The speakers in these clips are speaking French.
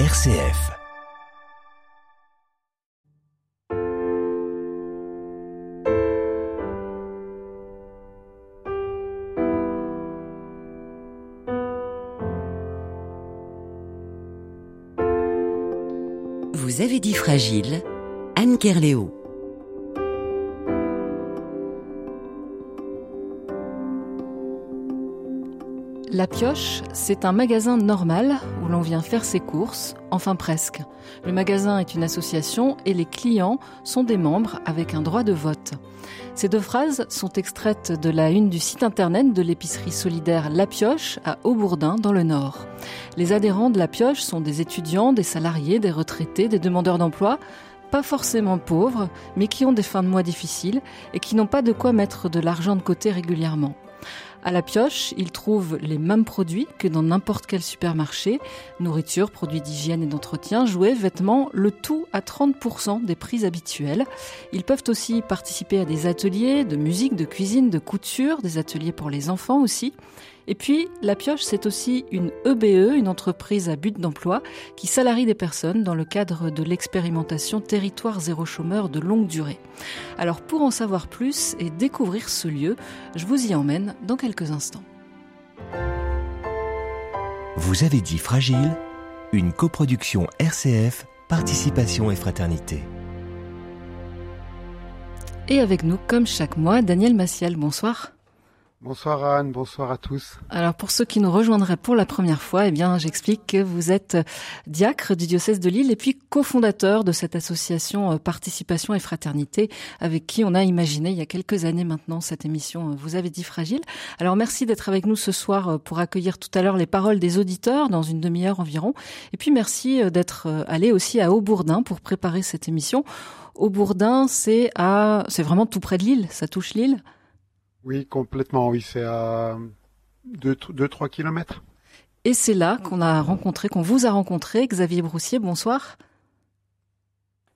RCF. Vous avez dit fragile, Anne Kerléo. La Pioche, c'est un magasin normal où l'on vient faire ses courses, enfin presque. Le magasin est une association et les clients sont des membres avec un droit de vote. Ces deux phrases sont extraites de la une du site internet de l'épicerie solidaire La Pioche à Aubourdin dans le Nord. Les adhérents de La Pioche sont des étudiants, des salariés, des retraités, des demandeurs d'emploi, pas forcément pauvres, mais qui ont des fins de mois difficiles et qui n'ont pas de quoi mettre de l'argent de côté régulièrement. À la pioche, ils trouvent les mêmes produits que dans n'importe quel supermarché. Nourriture, produits d'hygiène et d'entretien, jouets, vêtements, le tout à 30% des prix habituels. Ils peuvent aussi participer à des ateliers de musique, de cuisine, de couture, des ateliers pour les enfants aussi. Et puis, La Pioche, c'est aussi une EBE, e, une entreprise à but d'emploi, qui salarie des personnes dans le cadre de l'expérimentation Territoire zéro chômeur de longue durée. Alors, pour en savoir plus et découvrir ce lieu, je vous y emmène dans quelques instants. Vous avez dit Fragile, une coproduction RCF, Participation et Fraternité. Et avec nous, comme chaque mois, Daniel Massiel, bonsoir. Bonsoir Anne, bonsoir à tous. Alors pour ceux qui nous rejoindraient pour la première fois, eh bien j'explique que vous êtes diacre du diocèse de Lille et puis cofondateur de cette association euh, Participation et Fraternité avec qui on a imaginé il y a quelques années maintenant cette émission euh, Vous avez dit fragile. Alors merci d'être avec nous ce soir euh, pour accueillir tout à l'heure les paroles des auditeurs dans une demi-heure environ et puis merci d'être allé aussi à Aubourdin pour préparer cette émission. Aubourdin, c'est à c'est vraiment tout près de Lille, ça touche Lille? Oui, complètement, oui, c'est à 2-3 kilomètres. Et c'est là qu'on a rencontré, qu'on vous a rencontré, Xavier Broussier, bonsoir.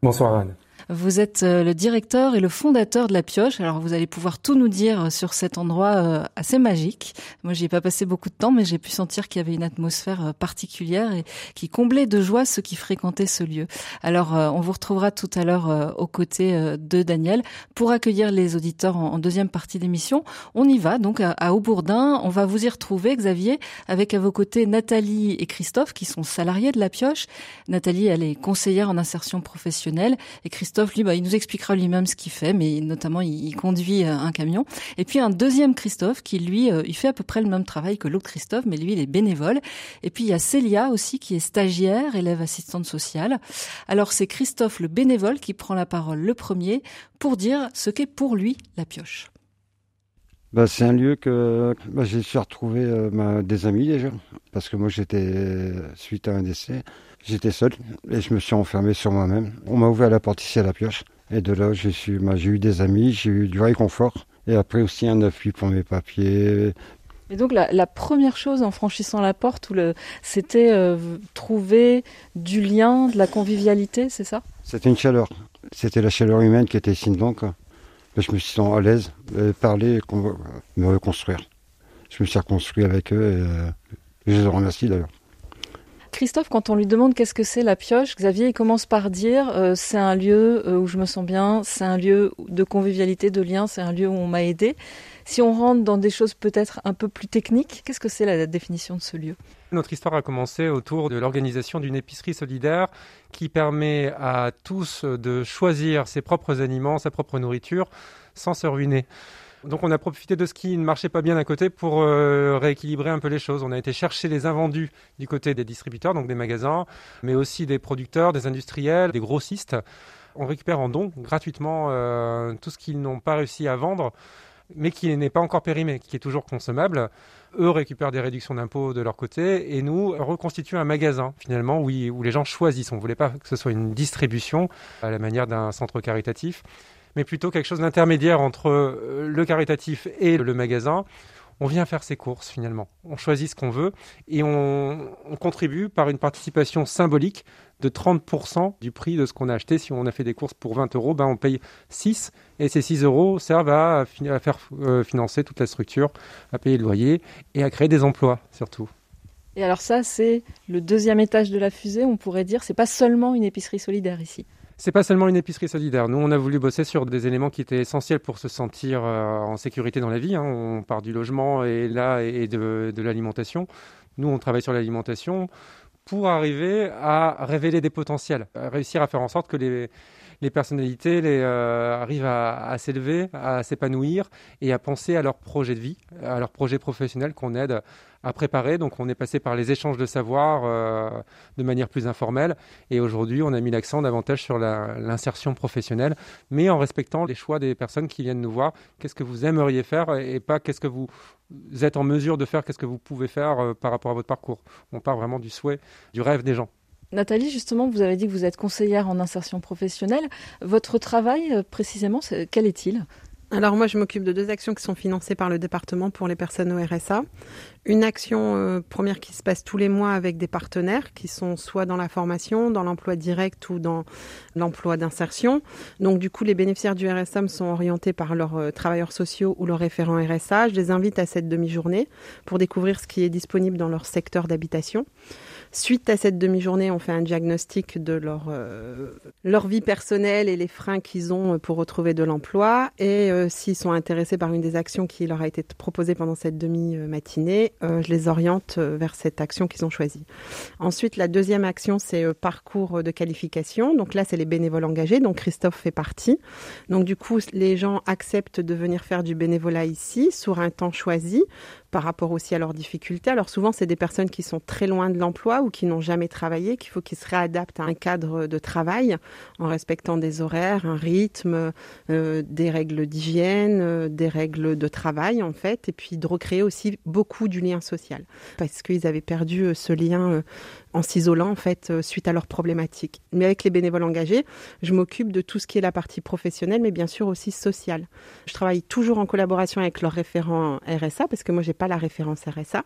Bonsoir Anne. Vous êtes euh, le directeur et le fondateur de la pioche. Alors vous allez pouvoir tout nous dire sur cet endroit euh, assez magique. Moi, j'y ai pas passé beaucoup de temps, mais j'ai pu sentir qu'il y avait une atmosphère euh, particulière et qui comblait de joie ceux qui fréquentaient ce lieu. Alors, on vous retrouvera tout à l'heure aux côtés de Daniel pour accueillir les auditeurs en deuxième partie d'émission. On y va donc à Aubourdin. On va vous y retrouver, Xavier, avec à vos côtés Nathalie et Christophe qui sont salariés de la pioche. Nathalie, elle est conseillère en insertion professionnelle et Christophe Christophe, lui, bah, il nous expliquera lui-même ce qu'il fait, mais notamment il, conduit euh, un camion. Et puis un deuxième Christophe qui, lui, euh, il fait à peu près le même travail que l'autre Christophe, mais lui, il est bénévole. Et puis il y a Célia aussi qui est stagiaire, élève assistante sociale. Alors c'est Christophe, le bénévole, qui prend la parole le premier pour dire ce qu'est pour lui la pioche. Bah, c'est un lieu que bah, j'ai su retrouver euh, des amis déjà, parce que moi j'étais, suite à un décès, J'étais seul et je me suis enfermé sur moi-même. On m'a ouvert la porte ici à la pioche. Et de là, j'ai eu des amis, j'ai eu du réconfort. Et après aussi un appui pour mes papiers. Et donc la, première chose en franchissant la porte, c'était euh, trouver du lien, de la convivialité, c'est ça? C'était une chaleur. C'était la chaleur humaine qui était ici donc. Je me suis senti à l'aise parler me reconstruire. Je me suis reconstruit avec eux et euh, je les remercie d'ailleurs. Christophe, quand on lui demande qu'est-ce que c'est la pioche, Xavier, il commence par dire euh, c'est un lieu euh, où je me sens bien, c'est un lieu de convivialité, de lien, c'est un lieu où on m'a aidé. Si on rentre dans des choses peut-être un peu plus techniques, qu'est-ce que c'est la définition de ce lieu? Notre histoire a commencé autour de l'organisation d'une épicerie solidaire qui permet à tous de choisir ses propres aliments, sa propre nourriture, sans se ruiner. Donc on a profité de ce qui ne marchait pas bien d'un côté pour euh, rééquilibrer un peu les choses. On a été chercher les invendus du côté des distributeurs, donc des magasins, mais aussi des producteurs, des industriels, des grossistes. On récupère en don gratuitement euh, tout ce qu'ils n'ont pas réussi à vendre, mais qui n'est pas encore périmé, qui est toujours consommable. Eux récupèrent des réductions d'impôts de leur côté et nous reconstituons un magasin finalement où, où les gens choisissent. On ne voulait pas que ce soit une distribution à la manière d'un centre caritatif, mais plutôt quelque chose d'intermédiaire entre euh, le caritatif et le magasin. On vient faire ses courses finalement. On choisit ce qu'on veut et on, contribue par une participation symbolique de 30% du prix de ce qu'on a acheté. Si on a fait des courses pour 20 euros, ben on paye 6 et ces 6 euros servent à, faire euh, financer toute la structure, à payer le loyer et à créer des emplois surtout. Et alors ça, c'est le deuxième étage de la fusée, on pourrait dire. C'est pas seulement une épicerie solidaire ici. C'est pas seulement une épicerie solidaire. Nous, on a voulu bosser sur des éléments qui étaient essentiels pour se sentir euh, en sécurité dans la vie. Hein. On part du logement et là et de, l'alimentation. Nous, on travaille sur l'alimentation pour arriver à révéler des potentiels, réussir à faire en sorte que les, les personnalités euh, arrivent à, s'élever, à s'épanouir et à penser à leur projet de vie, à leur projet professionnel qu'on aide à préparer. Donc on est passé par les échanges de savoir euh, de manière plus informelle et aujourd'hui on a mis l'accent davantage sur l'insertion professionnelle, mais en respectant les choix des personnes qui viennent nous voir. Qu'est-ce que vous aimeriez faire et pas qu'est-ce que vous êtes en mesure de faire, qu'est-ce que vous pouvez faire euh, par rapport à votre parcours? On part vraiment du souhait, du rêve des gens. Nathalie, justement, vous avez dit que vous êtes conseillère en insertion professionnelle. Votre travail, euh, précisément, quel est-il? Alors moi, je m'occupe de deux actions qui sont financées par le département pour les personnes au RSA. Une action euh, première qui se passe tous les mois avec des partenaires qui sont soit dans la formation, dans l'emploi direct ou dans l'emploi d'insertion. Donc du coup, les bénéficiaires du RSA me sont orientés par leurs euh, travailleurs sociaux ou leurs référents RSA. Je les invite à cette demi-journée pour découvrir ce qui est disponible dans leur secteur d'habitation. Suite à cette demi-journée, on fait un diagnostic de leur, euh, leur vie personnelle et les freins qu'ils ont pour retrouver de l'emploi. Et euh, s'ils sont intéressés par une des actions qui leur a été proposée pendant cette demi-matinée, euh, je les oriente vers cette action qu'ils ont choisie. Ensuite, la deuxième action, c'est parcours de qualification. Donc là, c'est les bénévoles engagés, dont Christophe fait partie. Donc du coup, les gens acceptent de venir faire du bénévolat ici sur un temps choisi par rapport aussi à leurs difficultés. Alors souvent, c'est des personnes qui sont très loin de l'emploi ou qui n'ont jamais travaillé, qu'il faut qu'ils se réadaptent à un cadre de travail en respectant des horaires, un rythme, euh, des règles d'hygiène, euh, des règles de travail en fait, et puis de recréer aussi beaucoup du lien social parce qu'ils avaient perdu euh, ce lien en s'isolant en fait euh, suite à leurs problématiques. Mais avec les bénévoles engagés, je m'occupe de tout ce qui est la partie professionnelle, mais bien sûr aussi sociale. Je travaille toujours en collaboration avec leurs référents RSA parce que moi j'ai pas la référence RSA,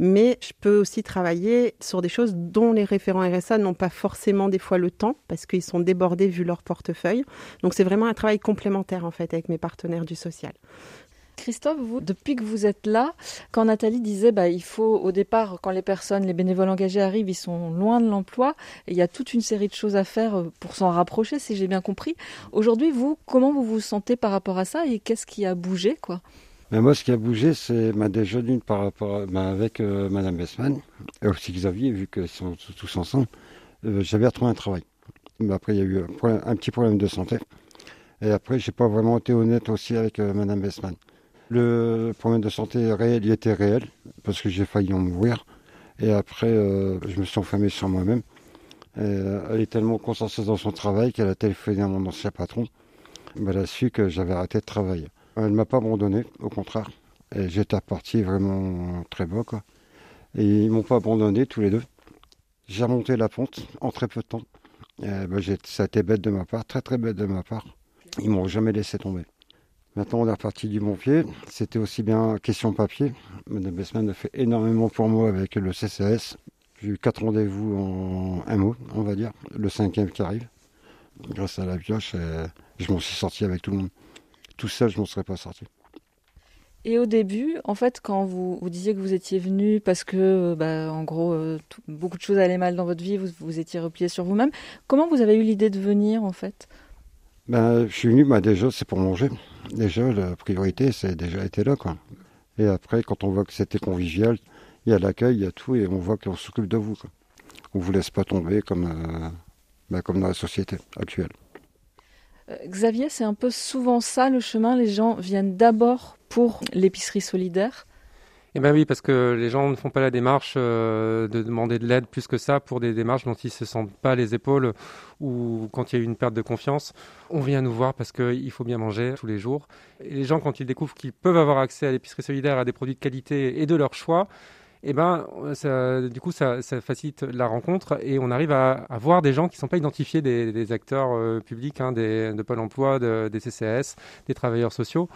mais je peux aussi travailler sur des choses dont les référents RSA n'ont pas forcément des fois le temps parce qu'ils sont débordés vu leur portefeuille. Donc c'est vraiment un travail complémentaire en fait avec mes partenaires du social. Christophe, depuis que vous êtes là, quand Nathalie disait bah, il faut au départ, quand les personnes, les bénévoles engagés arrivent, ils sont loin de l'emploi, et il y a toute une série de choses à faire euh, pour s'en rapprocher, si j'ai bien compris. Aujourd'hui, vous, comment vous vous sentez par rapport à ça et qu'est-ce qui a bougé quoi? Mais moi, ce qui a bougé, c'est ma déjà par rapport bah, avec euh, Madame Bessman et aussi Xavier, vu qu'ils sont tous ensemble. Euh, j'avais retrouvé un travail. Mais après, il y a eu un, petit problème de santé. Et après, j'ai pas vraiment été honnête aussi avec Madame Bessman. Le problème de santé réel, il était réel, parce que j'ai failli en mourir. Et après, euh, je me suis enfermé sur moi-même. Euh, elle est tellement consciencieuse dans son travail qu'elle a téléphoné à mon ancien patron. Elle a su que j'avais arrêté de travailler. Elle ne m'a pas abandonné, au contraire. Et j'étais parti vraiment très quoi. Et ils m'ont pas abandonné, tous les deux. J'ai remonté la pente en très peu de temps. Ben, ça a été bête de ma part, très très bête de ma part. Ils m'ont jamais laissé tomber. Maintenant, on est reparti du bon pied. C'était aussi bien question papier. Madame Bessman a fait énormément pour moi avec le CCS. J'ai eu quatre rendez-vous en un mot, on va dire. Le cinquième qui arrive. Grâce à la pioche, je m'en suis sorti avec tout le monde. Tout seul, je m'en serais pas sorti. Et au début, en fait, quand vous, disiez que vous étiez venu parce que, bah, en gros, euh, beaucoup de choses allaient mal dans votre vie, vous, vous étiez replié sur vous-même, comment vous avez eu l'idée de venir, en fait? Ben, Je suis venu, bah, déjà, c'est pour manger déjà, la priorité, c'est déjà été là. Quoi. Et après, quand on voit que c'était convivial, il y a l'accueil, il y a tout, et on voit qu'on s'occupe de vous. Quoi. On vous laisse pas tomber comme, euh, bah, comme dans la société actuelle. Euh, Xavier, c'est un peu souvent ça le chemin. Les gens viennent d'abord pour l'épicerie solidaire eh bien oui, parce que les gens ne font pas la démarche euh, de demander de l'aide plus que ça pour des démarches dont ils ne se sentent pas les épaules ou quand il y a une perte de confiance. On vient nous voir parce qu'il faut bien manger tous les jours. Et les gens, quand ils découvrent qu'ils peuvent avoir accès à l'épicerie solidaire, à des produits de qualité et de leur choix, eh ben, du coup, ça, facilite la rencontre et on arrive à, voir des gens qui ne sont pas identifiés des, acteurs euh, publics, hein, des, de Pôle emploi, des CCS, des travailleurs sociaux.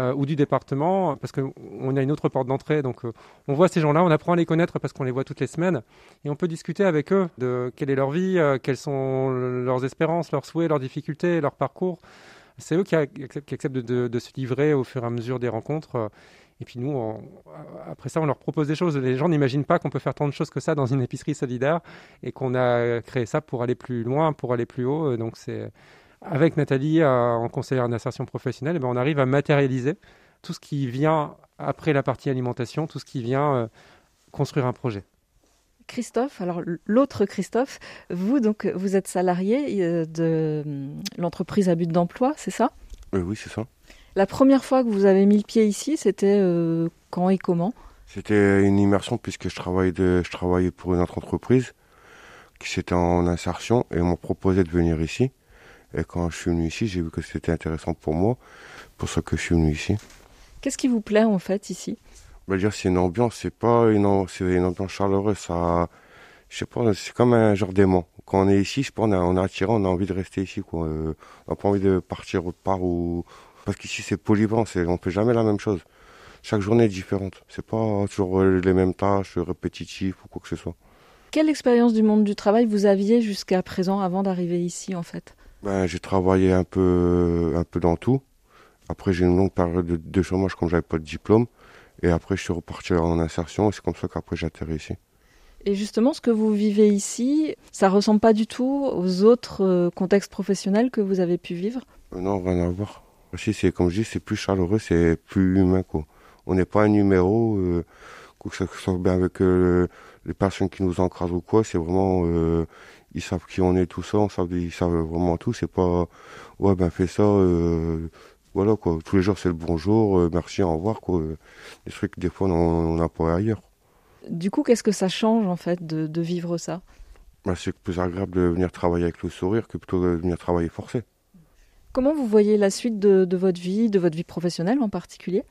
Euh, ou du département, parce qu'on a une autre porte d'entrée. Donc euh, on voit ces gens-là, on apprend à les connaître parce qu'on les voit toutes les semaines, et on peut discuter avec eux de quelle est leur vie, euh, quelles sont leurs espérances, leurs souhaits, leurs difficultés, leur parcours. C'est eux qui, acceptent de, se livrer au fur et à mesure des rencontres. Et puis nous, après ça, on leur propose des choses. Les gens n'imaginent pas qu'on peut faire tant de choses que ça dans une épicerie solidaire et qu'on a créé ça pour aller plus loin, pour aller plus haut. Donc c'est avec Nathalie en conseillère d'insertion professionnelle, eh ben, on arrive à matérialiser tout ce qui vient après la partie alimentation, tout ce qui vient euh, construire un projet. Christophe, alors l'autre Christophe, vous donc vous êtes salarié euh, de hum, l'entreprise à but d'emploi, c'est ça? Oui, c'est ça. La première fois que vous avez mis le pied ici, c'était euh, quand et comment? C'était une immersion puisque je travaillais, de, je travaillais pour une autre entreprise qui s'était en insertion et m'ont proposé de venir ici. Et quand je suis venu ici, j'ai vu que c'était intéressant pour moi, pour ça que je suis venu ici. Qu'est-ce qui vous plaît en fait ici? Bah, dire c'est une ambiance, c'est pas une, c'est une ambiance chaleureuse, ça, je sais pas, c'est comme un genre d'aimant. Quand on est ici, je pense, on, on est attiré, on a envie de rester ici, quoi. Euh, on n'a pas envie de partir autre part ou, parce qu'ici c'est polyvalent, c'est, on fait jamais la même chose. Chaque journée est différente. C'est pas toujours les mêmes tâches répétitives ou quoi que ce soit. Quelle expérience du monde du travail vous aviez jusqu'à présent avant d'arriver ici, en fait? Ben, j'ai travaillé un peu, un peu dans tout. Après, j'ai une longue période de, de chômage comme j'avais pas de diplôme. Et après, je suis reparti en insertion et c'est comme ça qu'après j'atterris ici. Et justement, ce que vous vivez ici, ça ressemble pas du tout aux autres euh, contextes professionnels que vous avez pu vivre? Euh, Non, rien à voir. Ici, c'est comme je dis, c'est plus chaleureux, c'est plus humain. Quoi. On n'est pas un numéro, euh, que ça soit bien avec les personnes qui nous encrasent ou quoi. C'est vraiment, ils savent qui on est, tout ça. On savent, ils savent vraiment tout. C'est pas, ouais, ben fais ça voilà quoi, tous les jours c'est le bonjour, euh, merci, au revoir quoi. Des trucs des fois on n'a pas ailleurs. Du coup, qu'est-ce que ça change en fait de, vivre ça? Bah, C'est plus agréable de venir travailler avec le sourire que plutôt de venir travailler forcé. Comment vous voyez la suite de, votre vie, de votre vie professionnelle en particulier?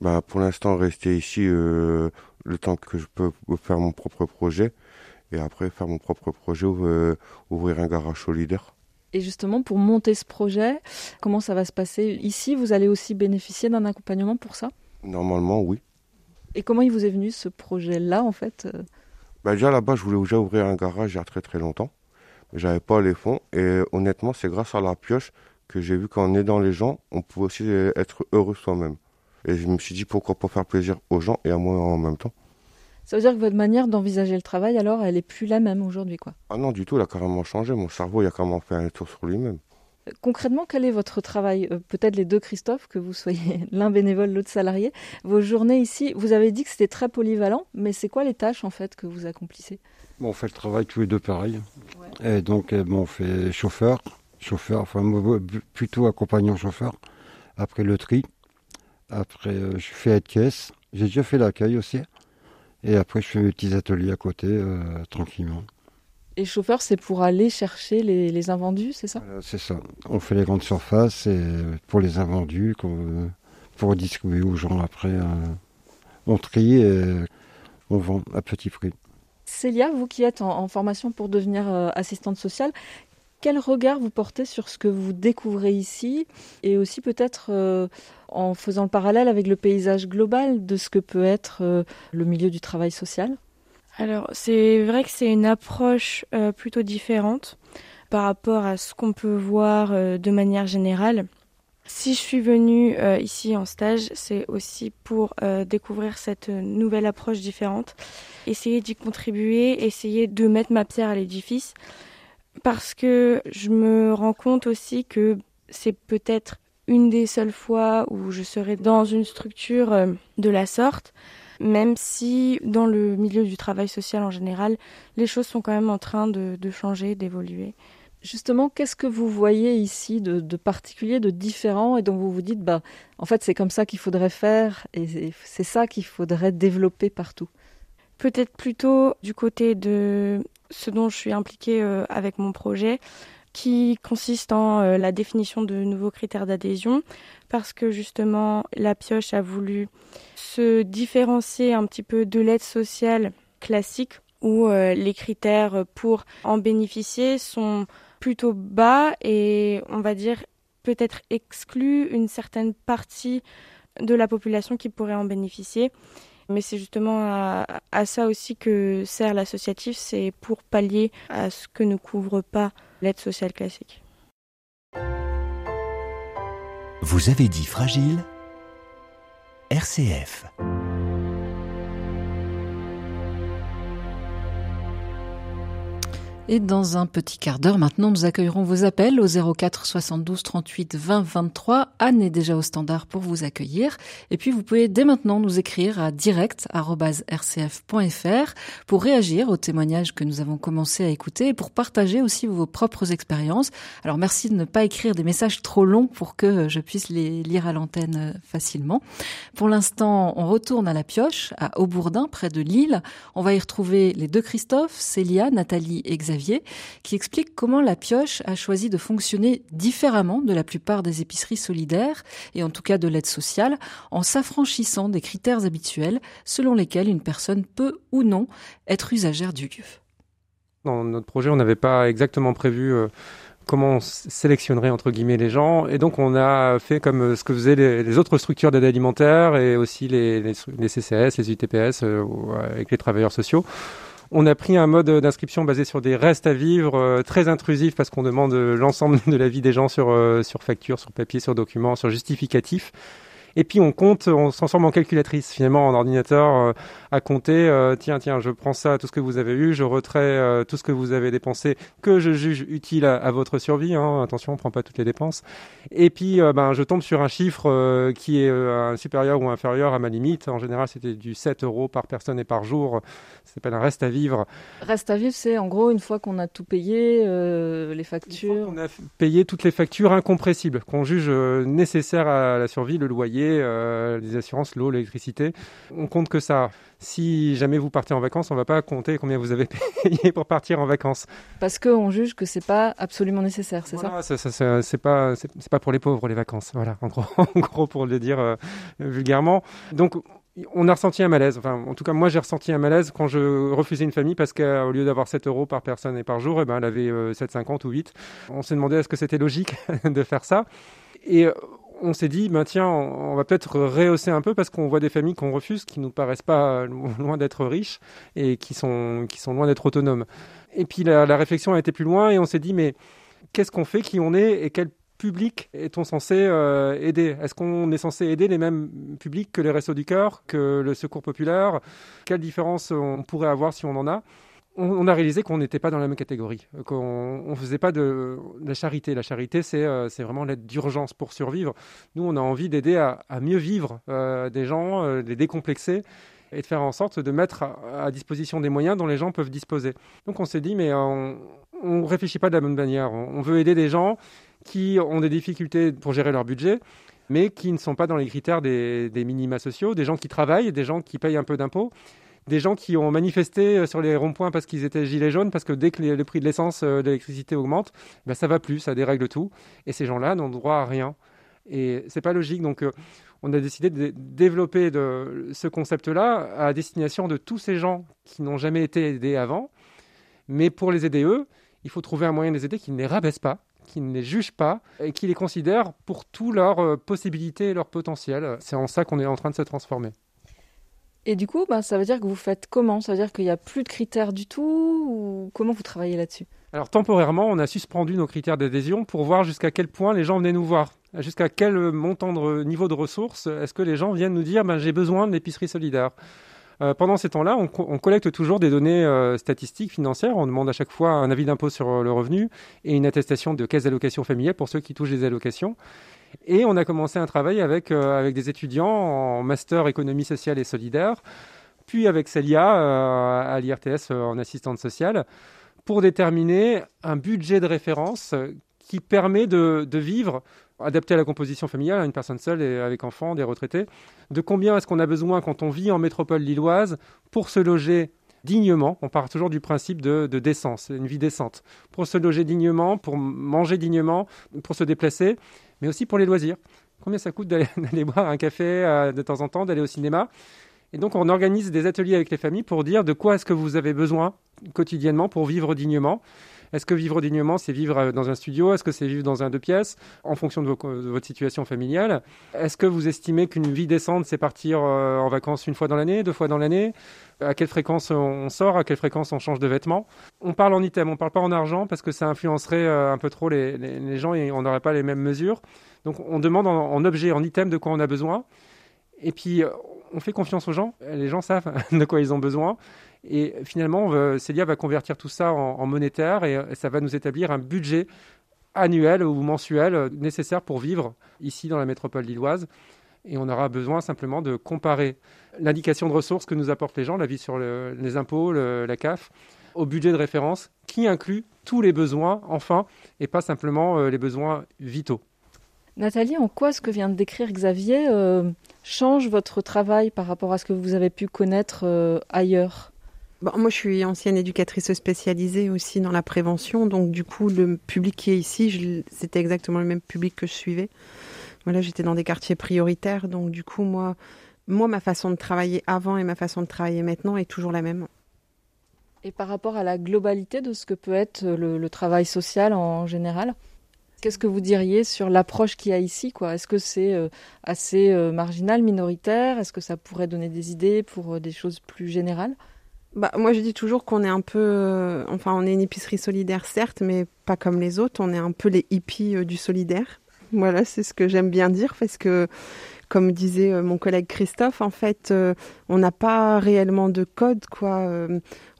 Bah, Pour l'instant, rester ici euh, le temps que je peux faire mon propre projet et après faire mon propre projet, euh, ouvrir un garage solidaire. Et justement, pour monter ce projet, comment ça va se passer Ici, vous allez aussi bénéficier d'un accompagnement pour ça? Normalement, oui. Et comment il vous est venu ce projet-là, en fait? Bah Déjà là-bas, je voulais déjà ouvrir un garage il y a très très longtemps. Mais j'avais pas les fonds. Et honnêtement, c'est grâce à la pioche que j'ai vu qu'en aidant les gens, on pouvait aussi être heureux soi-même. Et je me suis dit pourquoi pas faire plaisir aux gens et à moi en même temps. Ça veut dire que votre manière d'envisager le travail, alors, elle est plus la même aujourd'hui, quoi Ah non, du tout, elle a carrément changé. Mon cerveau, il a carrément fait un tour sur lui-même. Euh, concrètement, quel est votre travail? Euh, Peut-être les deux Christophe, que vous soyez l'un bénévole, l'autre salarié. Vos journées ici, vous avez dit que c'était très polyvalent, mais c'est quoi les tâches en fait que vous accomplissez? Bon, On fait le travail tous les deux pareil. Et donc, euh, bon, on fait chauffeur, chauffeur, enfin plutôt accompagnant chauffeur. Après le tri, après je fais aide-caisse. J'ai déjà fait l'accueil aussi. Et après, je fais mes petits ateliers à côté, euh, tranquillement. Et chauffeur, c'est pour aller chercher les, invendus, c'est ça? C'est ça. On fait les grandes surfaces et pour les invendus, pour distribuer aux gens après. Euh, on trie et on vend à petit prix. Célia, vous qui êtes en, formation pour devenir euh, assistante sociale, quel regard vous portez sur ce que vous découvrez ici et aussi peut-être euh, en faisant le parallèle avec le paysage global de ce que peut être euh, le milieu du travail social? Alors c'est vrai que c'est une approche euh, plutôt différente par rapport à ce qu'on peut voir de manière générale. Si je suis venue ici en stage, c'est aussi pour découvrir cette nouvelle approche différente, essayer d'y contribuer, essayer de mettre ma pierre à l'édifice parce que je me rends compte aussi que c'est peut-être une des seules fois où je serai dans une structure euh, de la sorte, même si dans le milieu du travail social en général, les choses sont quand même en train de, changer, d'évoluer. Justement, qu'est-ce que vous voyez ici de, particulier, de différent, et dont vous vous dites, bah, en fait, c'est comme ça qu'il faudrait faire, et c'est ça qu'il faudrait développer partout? Peut-être plutôt du côté de ce dont je suis impliquée euh, avec mon projet, qui consiste en euh, la définition de nouveaux critères d'adhésion, parce que justement la pioche a voulu se différencier un petit peu de l'aide sociale classique, où euh, les critères pour en bénéficier sont plutôt bas et on va dire peut-être exclut une certaine partie de la population qui pourrait en bénéficier. Mais c'est justement à, ça aussi que sert l'associatif, c'est pour pallier à ce que ne couvre pas l'aide sociale classique. Vous avez dit fragile? RCF. Et dans un petit quart d'heure maintenant, nous accueillerons vos appels au 04 72 38 20 23. Anne est déjà au standard pour vous accueillir. Et puis vous pouvez dès maintenant nous écrire à direct.rcf.fr pour réagir aux témoignages que nous avons commencé à écouter et pour partager aussi vos propres expériences. Alors merci de ne pas écrire des messages trop longs pour que je puisse les lire à l'antenne facilement. Pour l'instant, on retourne à la pioche, à Aubourdin, près de Lille. On va y retrouver les deux Christophe, Célia, Nathalie et Xavier qui explique comment la pioche a choisi de fonctionner différemment de la plupart des épiceries solidaires, et en tout cas de l'aide sociale, en s'affranchissant des critères habituels selon lesquels une personne peut ou non être usagère du lieu. Dans notre projet, on n'avait pas exactement prévu euh, comment on sélectionnerait entre guillemets les gens. Et donc on a fait comme euh, ce que faisaient les, autres structures d'aide alimentaire et aussi les, les, CCS, les UTPS euh, avec les travailleurs sociaux. On a pris un mode d'inscription basé sur des restes à vivre euh, très intrusif parce qu'on demande euh, l'ensemble de la vie des gens sur, euh, sur facture, sur papier, sur document, sur justificatif. Et puis on compte, on se transforme en calculatrice finalement en ordinateur à compter. tiens, tiens, je prends ça, tout ce que vous avez eu, je retrais tout ce que vous avez dépensé, que je juge utile à, votre survie. Hein. Attention, on prend pas toutes les dépenses. Et puis ben je tombe sur un chiffre qui est supérieur ou inférieur à ma limite. En général, c'était du 7 euros par personne et par jour ça s'appelle un reste à vivre. Reste à vivre, c'est en gros une fois qu'on a tout payé, euh, les factures. On a payé toutes les factures incompressibles qu'on juge euh, nécessaires à la survie, le loyer, euh, les assurances, l'eau, l'électricité. On compte que ça. Si jamais vous partez en vacances, on ne va pas compter combien vous avez payé pour partir en vacances. Parce qu'on juge que c'est pas absolument nécessaire, c'est ça, ça, ça C'est pas, c'est pas pour les pauvres les vacances. Voilà, en gros, en gros pour le dire vulgairement. Donc on a ressenti un malaise. Enfin, en tout cas, moi, j'ai ressenti un malaise quand je refusais une famille parce qu'au lieu d'avoir 7 euros par personne et par jour, eh ben, elle avait 7,50 euh, ou 8. On s'est demandé est-ce que c'était logique de faire ça. Et euh, on s'est dit, ben, tiens, on, va peut-être rehausser un peu parce qu'on voit des familles qu'on refuse qui nous paraissent pas loin d'être riches et qui sont, qui sont loin d'être autonomes. Et puis la, réflexion a été plus loin et on s'est dit, mais qu'est-ce qu'on fait, qui on est et quel public est-on censé euh, aider? Est-ce qu'on est censé aider les mêmes publics que les Restos du Cœur, que le Secours Populaire? Quelle différence on pourrait avoir si on en a? On, a réalisé qu'on n'était pas dans la même catégorie, qu'on ne faisait pas de, la charité. La charité, euh, c'est vraiment l'aide d'urgence pour survivre. Nous, on a envie d'aider à, mieux vivre euh, des gens, les décomplexer et de faire en sorte de mettre à, disposition des moyens dont les gens peuvent disposer. Donc on s'est dit, mais on ne réfléchit pas de la même manière. on veut aider des gens qui ont des difficultés pour gérer leur budget, mais qui ne sont pas dans les critères des, minima sociaux, des gens qui travaillent, des gens qui payent un peu d'impôts, des gens qui ont manifesté sur les ronds-points parce qu'ils étaient gilets jaunes, parce que dès que le prix de l'essence, euh, de l'électricité augmente, ben ça va plus, ça dérègle tout, et ces gens-là n'ont droit à rien. Et c'est pas logique, donc euh, on a décidé de développer ce concept-là à destination de tous ces gens qui n'ont jamais été aidés avant, mais pour les aider eux, il faut trouver un moyen de les aider qui ne les rabaisse pas, qui ne les juge pas et qui les considère pour toutes leurs euh, possibilités et leur potentiel. C'est en ça qu'on est en train de se transformer. Et du coup, bah, ça veut dire que vous faites comment? Ça veut dire qu'il n'y a plus de critères du tout ou comment vous travaillez là-dessus? Alors temporairement, on a suspendu nos critères d'adhésion pour voir jusqu'à quel point les gens venaient nous voir. Jusqu'à quel montant de niveau de ressources est-ce que les gens viennent nous dire ben, j'ai besoin de l'épicerie solidaire? Euh, pendant ces temps-là, on, collecte toujours des données euh, statistiques financières. On demande à chaque fois un avis d'impôt sur le revenu et une attestation de caisse d'allocation familiale pour ceux qui touchent des allocations. Et on a commencé un travail avec, avec des étudiants en master économie sociale et solidaire, puis avec Celia à l'IRTS en assistante sociale, pour déterminer un budget de référence qui permet de, de vivre adapté à la composition familiale, à une personne seule et avec enfants, des retraités, de combien est-ce qu'on a besoin quand on vit en métropole lilloise pour se loger dignement. On part toujours du principe de, décence, une vie décente. Pour se loger dignement, pour manger dignement, pour se déplacer, mais aussi pour les loisirs. Combien ça coûte d'aller boire un café euh, de temps en temps, d'aller au cinéma? Et donc on organise des ateliers avec les familles pour dire de quoi est-ce que vous avez besoin quotidiennement pour vivre dignement. Est-ce que vivre dignement, c'est vivre euh, dans un studio? Est-ce que c'est vivre dans un deux pièces? En fonction de, votre situation familiale Est-ce que vous estimez qu'une vie décente, c'est partir euh, en vacances une fois dans l'année, deux fois dans l'année? À quelle fréquence on sort? À quelle fréquence on change de vêtements? On parle en item, on ne parle pas en argent parce que ça influencerait euh, un peu trop les, gens et on n'aurait pas les mêmes mesures. Donc on demande en, en objet, en item de quoi on a besoin. Et puis, on fait confiance aux gens. Les gens savent de quoi ils ont besoin. Et finalement, Célia va convertir tout ça en, monétaire et ça va nous établir un budget annuel ou mensuel nécessaire pour vivre ici dans la métropole lilloise. Et on aura besoin simplement de comparer l'indication de ressources que nous apportent les gens, l'avis sur les impôts, la CAF, au budget de référence qui inclut tous les besoins, enfin, et pas simplement euh, les besoins vitaux. Nathalie, en quoi ce que vient de décrire Xavier euh, change votre travail par rapport à ce que vous avez pu connaître euh, ailleurs? Moi, je suis ancienne éducatrice spécialisée aussi dans la prévention, donc du coup, le public qui est ici, c'était exactement le même public que je suivais. Voilà, j'étais dans des quartiers prioritaires, donc du coup, moi, moi, ma façon de travailler avant et ma façon de travailler maintenant est toujours la même. Et par rapport à la globalité de ce que peut être le, travail social en général, qu'est-ce que vous diriez sur l'approche qu'il y a ici Est-ce que c'est euh, assez euh, marginal, minoritaire? Est-ce que ça pourrait donner des idées pour euh, des choses plus générales? Bah, moi, je dis toujours qu'on est un peu. enfin, on est une épicerie solidaire, certes, mais pas comme les autres. On est un peu les hippies du solidaire. Voilà, c'est ce que j'aime bien dire parce que comme disait mon collègue Christophe, en fait, on n'a pas réellement de code, quoi.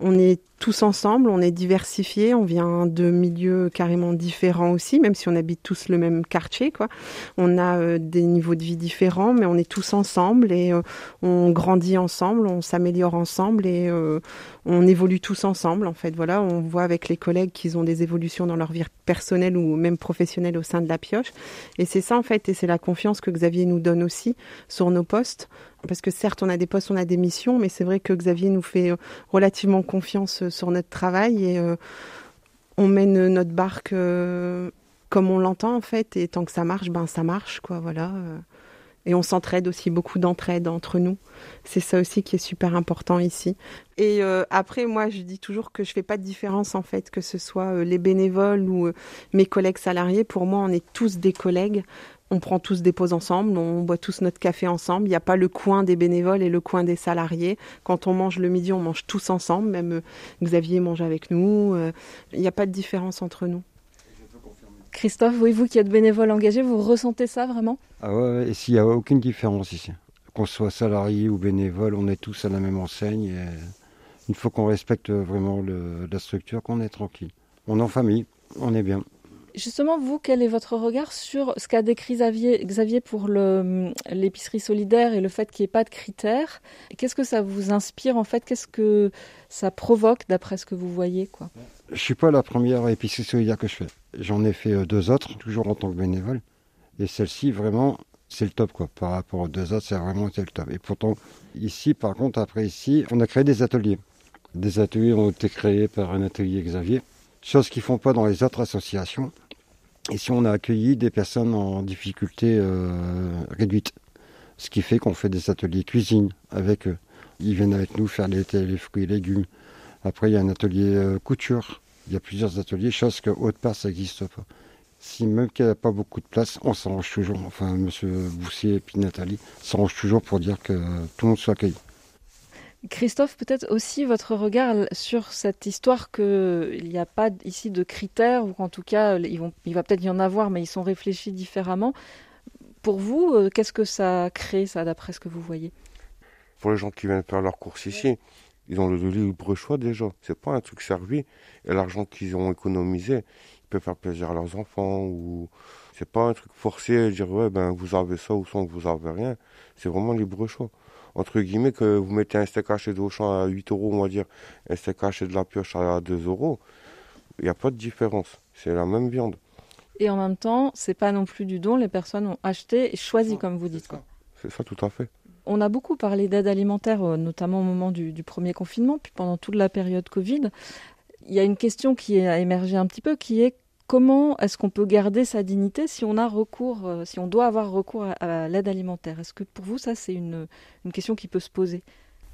On est tous ensemble, on est diversifiés, on vient de milieux carrément différents aussi, même si on habite tous le même quartier, quoi. On a euh, des niveaux de vie différents, mais on est tous ensemble et euh, on grandit ensemble, on s'améliore ensemble et euh, on évolue tous ensemble. En fait, voilà, on voit avec les collègues qu'ils ont des évolutions dans leur vie personnelle ou même professionnelle au sein de la pioche. Et c'est ça en fait, et c'est la confiance que Xavier nous donne aussi sur nos postes parce que certes, on a des postes, on a des missions, mais c'est vrai que Xavier nous fait euh, relativement confiance euh, sur notre travail et euh, on mène notre barque comme on l'entend en fait. Et tant que ça marche, ben ça marche, quoi, voilà. Et on s'entraide aussi, beaucoup d'entraide entre nous. C'est ça aussi qui est super important ici. Et après, moi, je dis toujours que je fais pas de différence en fait, que ce soit les bénévoles ou mes collègues salariés. Pour moi, on est tous des collègues on prend tous des pauses ensemble, on boit tous notre café ensemble. Il n'y a pas le coin des bénévoles et le coin des salariés. Quand on mange le midi, on mange tous ensemble. Même euh, Xavier mange avec nous. Euh, il n'y a pas de différence entre nous. Christophe, oui, vous qui êtes bénévole engagé, vous ressentez ça vraiment? Ah ouais, et s'il n'y a aucune différence ici. Qu'on soit salarié ou bénévole, on est tous à la même enseigne. Et il faut qu'on respecte vraiment la structure, qu'on est tranquille. On est en famille, on est bien. Justement, vous, quel est votre regard sur ce qu'a décrit Xavier, Xavier pour l'épicerie solidaire et le fait qu'il n'y ait pas de critères? Qu'est-ce que ça vous inspire en fait? Qu'est-ce que ça provoque d'après ce que vous voyez Je ne suis pas la première épicerie solidaire que je fais. J'en ai fait euh, deux autres, toujours en tant que bénévole. Et celle-ci, vraiment, c'est le top quoi. Par rapport aux deux autres, c'est vraiment le top. Et pourtant, ici, par contre, après ici, on a créé des ateliers. Des ateliers ont été créés par un atelier Xavier, chose qu'ils font pas dans les autres associations. Ici, on a accueilli des personnes en difficulté euh, réduite. Ce qui fait qu'on fait des ateliers cuisine avec eux. Ils viennent avec nous faire les, fruits et légumes. Après, il y a un atelier euh, couture. Il y a plusieurs ateliers, chose que autre part, ça n'existe pas. Si même qu'il n'y a pas beaucoup de place, on s'arrange toujours. Enfin, M. Boussier et puis Nathalie s'arrangent toujours pour dire que tout le monde soit accueilli. Christophe, peut-être aussi votre regard sur cette histoire qu'il n'y a pas ici de critères, ou qu'en tout cas, il va peut-être y en avoir, mais ils sont réfléchis différemment. Pour vous, euh, qu'est-ce que ça crée, ça, d'après ce que vous voyez? Pour les gens qui viennent faire leurs courses ici, ils ont le libre choix déjà. C'est pas un truc servi. Et l'argent qu'ils ont économisé, ils peuvent faire plaisir à leurs enfants. ou C'est pas un truc forcé, dire ouais, ben vous avez ça ou ça, vous avez rien. C'est vraiment libre choix entre guillemets, que vous mettez un steak haché d'Auchan à 8 euros, on va dire, un steak haché de la pioche à 2 euros, il n'y a pas de différence. C'est la même viande. Et en même temps, c'est pas non plus du don, les personnes ont acheté et choisi, comme vous dites. C'est ça, tout à fait. On a beaucoup parlé d'aide alimentaire, euh, notamment au moment du, du, premier confinement, puis pendant toute la période Covid. Il y a une question qui a émergé un petit peu, qui est comment est-ce qu'on peut garder sa dignité si on a recours, euh, si on doit avoir recours à, l'aide alimentaire? Est-ce que pour vous, ça, c'est une, question qui peut se poser?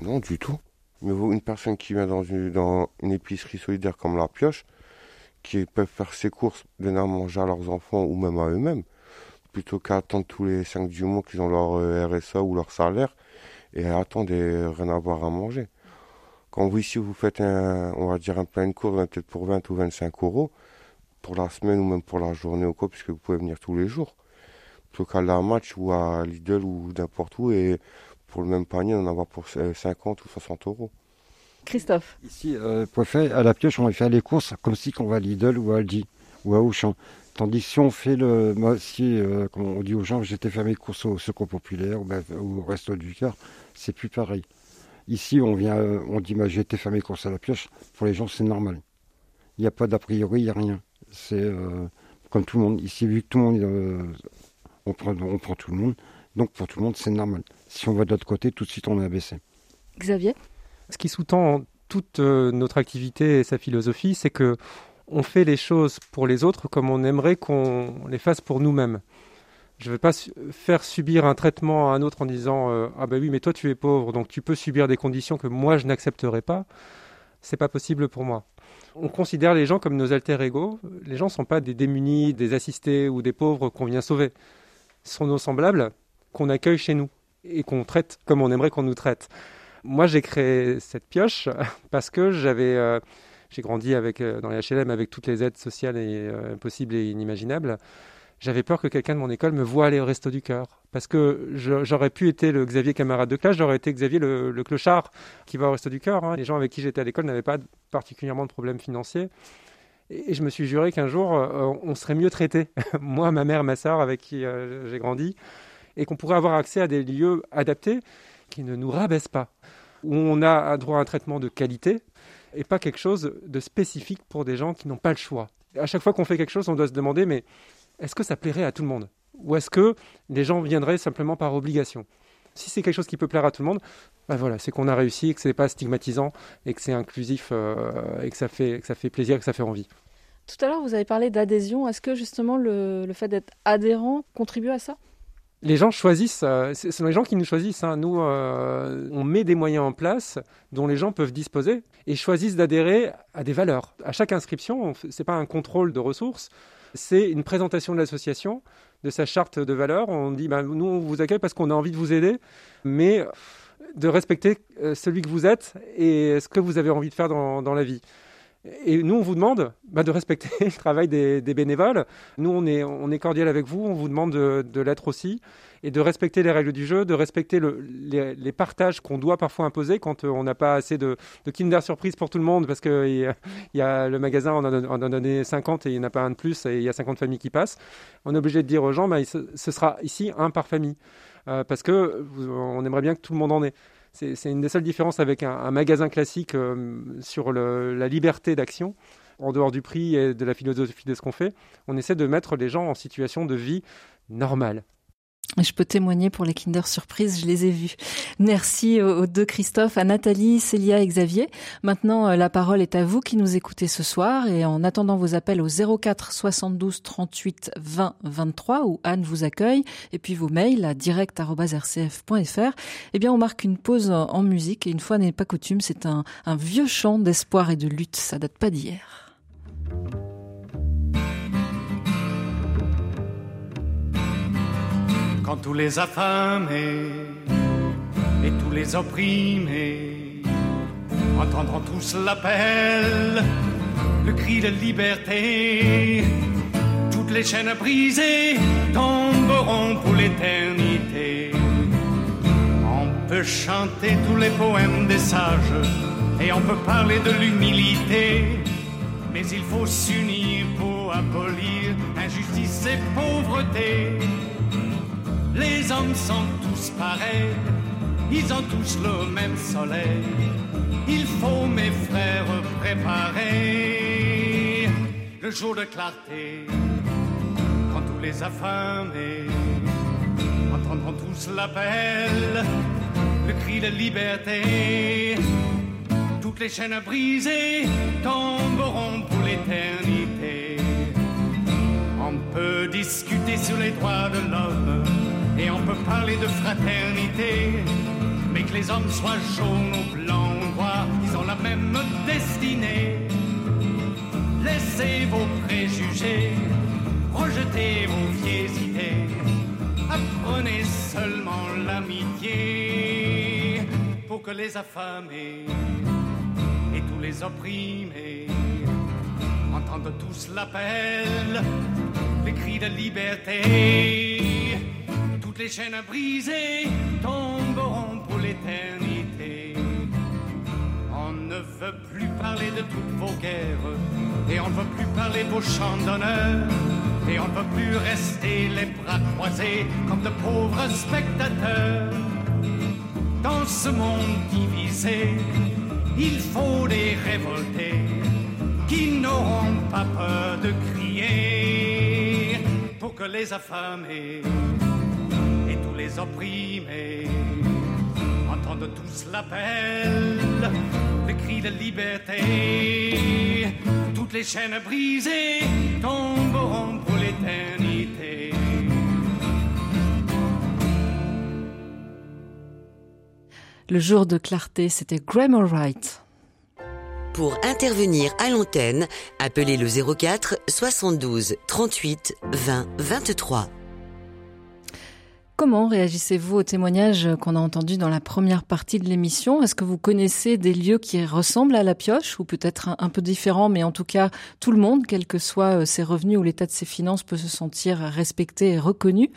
Non, du tout. Mais une personne qui vient dans une, épicerie solidaire comme la pioche, qui peut faire ses courses, donner à manger à leurs enfants ou même à eux-mêmes, plutôt qu'à attendre tous les 5 du mois qu'ils ont leur euh, RSA ou leur salaire et attendre et rien avoir à manger. Quand vous ici vous faites un, on va dire un plein de course, peut-être pour 20 ou 25 euros, pour la semaine ou même pour la journée ou quoi, puisque vous pouvez venir tous les jours. truc à la match ou à Lidl ou n'importe où et pour le même panier, on en avoir pour 50 ou 60 euros. Christophe Ici, euh, pour faire, à la pioche, on va faire les courses comme si on va à Lidl ou à Aldi ou à Auchan. Tandis que si on fait le. Moi, si, euh, comme on dit aux gens, j'étais fait mes courses au Secours Populaire ou, au Resto du Cœur, c'est plus pareil. Ici, on vient, euh, on dit, j'ai été faire mes courses à la pioche. Pour les gens, c'est normal. Il n'y a pas d'a priori, il n'y a rien. C'est euh, comme tout le monde. Ici, vu que tout le monde, on, prend, on prend tout le monde. Donc pour tout le monde, c'est normal. Si on va de l'autre côté, tout de suite, on est abaissé. Xavier? Ce qui sous-tend toute notre activité et sa philosophie, c'est que on fait les choses pour les autres comme on aimerait qu'on les fasse pour nous-mêmes. Je ne vais pas faire subir un traitement à un autre en disant euh, ah ben oui mais toi tu es pauvre donc tu peux subir des conditions que moi je n'accepterai pas. C'est pas possible pour moi. On considère les gens comme nos alter ego. Les gens ne sont pas des démunis, des assistés ou des pauvres qu'on vient sauver. Ce sont nos semblables qu'on accueille chez nous et qu'on traite comme on aimerait qu'on nous traite. Moi j'ai créé cette pioche parce que j'avais euh, j'ai grandi avec, euh, dans les HLM avec toutes les aides sociales et, euh, possibles et inimaginables. J'avais peur que quelqu'un de mon école me voie aller au resto du cœur. Parce que j'aurais pu être le Xavier camarade de classe, j'aurais été Xavier le, clochard qui va au resto du cœur. Hein. Les gens avec qui j'étais à l'école n'avaient pas particulièrement de problèmes financiers. Et je me suis juré qu'un jour, euh, on serait mieux traités, moi, ma mère, ma soeur, avec qui j'ai grandi, et qu'on pourrait avoir accès à des lieux adaptés qui ne nous rabaissent pas, où on a droit à un traitement de qualité, et pas quelque chose de spécifique pour des gens qui n'ont pas le choix. À chaque fois qu'on fait quelque chose, on doit se demander, mais est-ce que ça plairait à tout le monde? Ou est-ce que les gens viendraient simplement par obligation? Si c'est quelque chose qui peut plaire à tout le monde, ben voilà, c'est qu'on a réussi, que ce n'est pas stigmatisant, et que c'est inclusif, euh, et que ça, fait, que ça fait plaisir, et que ça fait envie. Tout à l'heure, vous avez parlé d'adhésion. Est-ce que justement le, le fait d'être adhérent contribue à ça? Les gens choisissent, euh, ce sont les gens qui nous choisissent. Hein. Nous, euh, on met des moyens en place dont les gens peuvent disposer et choisissent d'adhérer à des valeurs. À chaque inscription, ce n'est pas un contrôle de ressources, c'est une présentation de l'association, de sa charte de valeurs. On dit, ben, nous, on vous accueille parce qu'on a envie de vous aider, mais de respecter euh, celui que vous êtes et ce que vous avez envie de faire dans la vie. Et nous, on vous demande bah, de respecter le travail des, bénévoles. Nous, on est cordial avec vous, on vous demande de, l'être aussi, et de respecter les règles du jeu, de respecter les, partages qu'on doit parfois imposer quand euh, on n'a pas assez de, Kinder Surprise pour tout le monde, parce que y, a le magasin, on en a, donné 50 et il n'y en a pas un de plus, et il y a 50 familles qui passent. On est obligé de dire aux gens, bah, ce sera ici un par famille, euh, parce que on aimerait bien que tout le monde en ait c'est une des seules différences avec un, magasin classique euh, sur la liberté d'action. En dehors du prix et de la philosophie de ce qu'on fait, on essaie de mettre les gens en situation de vie normale. Je peux témoigner pour les Kinder Surprise, je les ai vus. Merci aux deux Christophe, à Nathalie, Célia et Xavier. Maintenant, euh, la parole est à vous qui nous écoutez ce soir et en attendant vos appels au 04 72 38 20 23 où Anne vous accueille et puis vos mails à direct.rcf.fr, eh bien, on marque une pause en musique et une fois n'est pas coutume, c'est un, un vieux chant d'espoir et de lutte. Ça date pas d'hier. Quand tous les affamés et tous les opprimés entendront tous l'appel, le cri de liberté. Toutes les chaînes brisées tomberont pour l'éternité. On peut chanter tous les poèmes des sages et on peut parler de l'humilité, mais il faut s'unir pour abolir injustice et pauvreté. Les hommes sont tous pareils, ils ont tous le même soleil. Il faut, mes frères, préparer le jour de clarté. Quand tous les affamés entendront tous l'appel, le cri de liberté. Toutes les chaînes brisées tomberont pour l'éternité. On peut discuter sur les droits de l'homme et on peut parler de fraternité, mais que les hommes soient jaunes ou blancs ou noirs, ils ont la même destinée. Laissez vos préjugés, rejetez vos vieilles idées, apprenez seulement l'amitié pour que les affamés et tous les opprimés entendent tous l'appel, les cris de liberté toutes les chaînes brisées tomberont pour l'éternité. On ne veut plus parler de toutes vos guerres, et on ne veut plus parler de vos chants d'honneur, et on ne veut plus rester les bras croisés comme de pauvres spectateurs. Dans ce monde divisé, il faut des révoltés qui n'auront pas peur de crier pour que les affamés les opprimés entendent tous l'appel, le cri de liberté. Toutes les chaînes brisées tomberont pour l'éternité. Le jour de clarté, c'était Grammar Wright. Pour intervenir à l'antenne, appelez le 04 72 38 20 23. Comment réagissez-vous au témoignage qu'on a entendu dans la première partie de l'émission? Est-ce que vous connaissez des lieux qui ressemblent à la pioche ou peut-être un, peu différents, mais en tout cas tout le monde, quels que soient ses revenus ou l'état de ses finances, peut se sentir respecté et reconnu?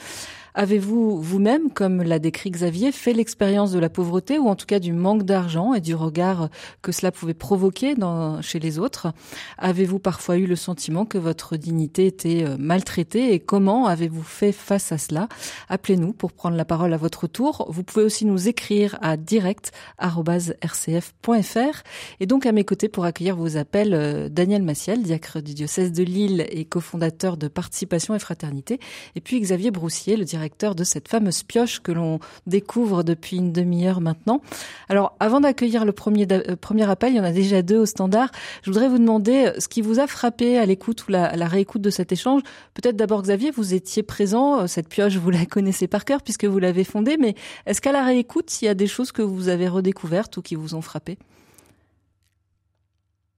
Avez-vous vous-même, comme l'a décrit Xavier, fait l'expérience de la pauvreté ou en tout cas du manque d'argent et du regard que cela pouvait provoquer dans, chez les autres? Avez-vous parfois eu le sentiment que votre dignité était maltraitée et comment avez-vous fait face à cela? Appelez-nous pour prendre la parole à votre tour. Vous pouvez aussi nous écrire à direct.rcf.fr et donc à mes côtés pour accueillir vos appels Daniel Massiel, diacre du diocèse de Lille et cofondateur de Participation et Fraternité, et puis Xavier Broussier, le directeur de cette fameuse pioche que l'on découvre depuis une demi-heure maintenant. Alors, avant d'accueillir le premier, euh, appel, il y en a déjà deux au standard. Je voudrais vous demander ce qui vous a frappé à l'écoute ou à la réécoute de cet échange. Peut-être d'abord, Xavier, vous étiez présent. Cette pioche, vous la connaissez par cœur puisque vous l'avez fondée. Mais est-ce qu'à la réécoute, il y a des choses que vous avez redécouvertes ou qui vous ont frappé?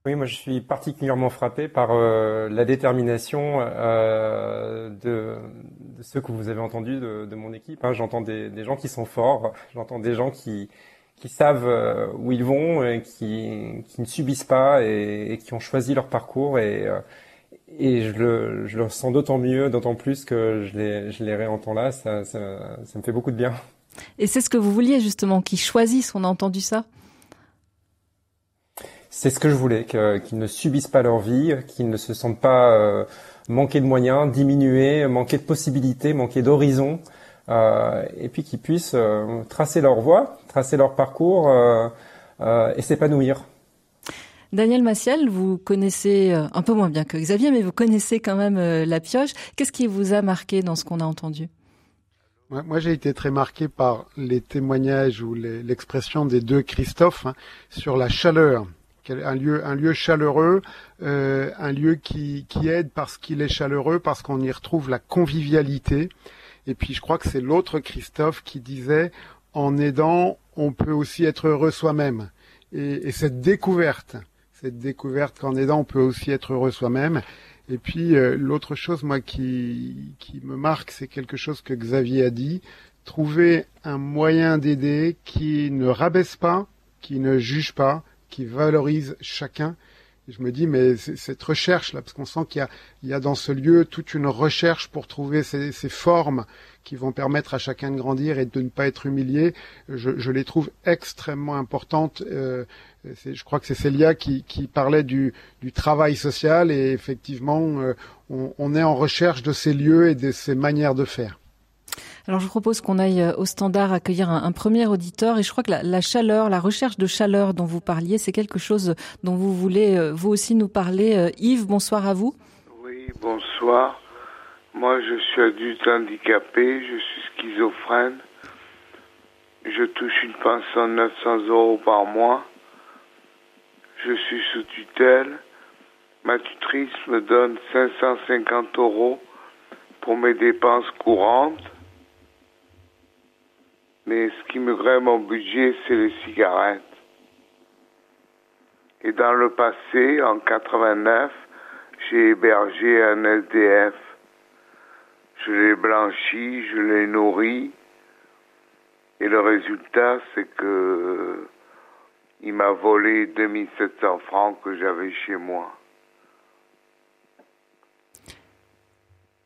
Oui, moi je suis particulièrement frappé par euh, la détermination euh, de, ceux que vous avez entendus de, mon équipe. Hein. J'entends des, gens qui sont forts, j'entends des gens qui, savent euh, où ils vont, qui, ne subissent pas et, qui ont choisi leur parcours. Et, je, le, je le sens d'autant mieux, d'autant plus que je les, réentends là. Ça, ça me fait beaucoup de bien. Et c'est ce que vous vouliez justement, qu'ils choisissent. On a entendu ça? C'est ce que je voulais, qu'ils ne subissent pas leur vie, qu'ils ne se sentent pas euh, manquer de moyens, diminuer, manquer de possibilités, manquer d'horizons, euh, et puis qu'ils puissent euh, tracer leur voie, tracer leur parcours et s'épanouir. Daniel Massiel, vous connaissez un peu moins bien que Xavier, mais vous connaissez quand même la pioche. Qu'est-ce qui vous a marqué dans ce qu'on a entendu? Moi, j'ai été très marqué par les témoignages ou l'expression des deux Christophe hein, sur la chaleur un lieu, un lieu chaleureux, euh, un lieu qui, qui aide parce qu'il est chaleureux, parce qu'on y retrouve la convivialité. Et puis je crois que c'est l'autre Christophe qui disait, en aidant, on peut aussi être heureux soi-même. Et, et, cette découverte, cette découverte qu'en aidant, on peut aussi être heureux soi-même. Et puis euh, l'autre chose, moi, qui, qui me marque, c'est quelque chose que Xavier a dit, trouver un moyen d'aider qui ne rabaisse pas, qui ne juge pas, qui valorise chacun. Et je me dis, mais cette recherche là, parce qu'on sent qu'il y, y a, dans ce lieu toute une recherche pour trouver ces, ces, formes qui vont permettre à chacun de grandir et de ne pas être humilié. Je, je les trouve extrêmement importantes. Euh, je crois que c'est Célia qui, qui parlait du, du, travail social et effectivement, euh, on, on est en recherche de ces lieux et de ces manières de faire. Alors je propose qu'on aille au standard accueillir un, un, premier auditeur et je crois que la, la, chaleur, la recherche de chaleur dont vous parliez, c'est quelque chose dont vous voulez euh, vous aussi nous parler. Euh, Yves, bonsoir à vous. Oui, bonsoir. Moi je suis adulte handicapé, je suis schizophrène. Je touche une pension de 900 euros par mois. Je suis sous tutelle. Ma tutrice me donne 550 euros pour mes dépenses courantes. Mais ce qui me grève mon budget, c'est les cigarettes. Et dans le passé, en 89, j'ai hébergé un SDF. Je l'ai blanchi, je l'ai nourri. Et le résultat, c'est que il m'a volé 2700 francs que j'avais chez moi.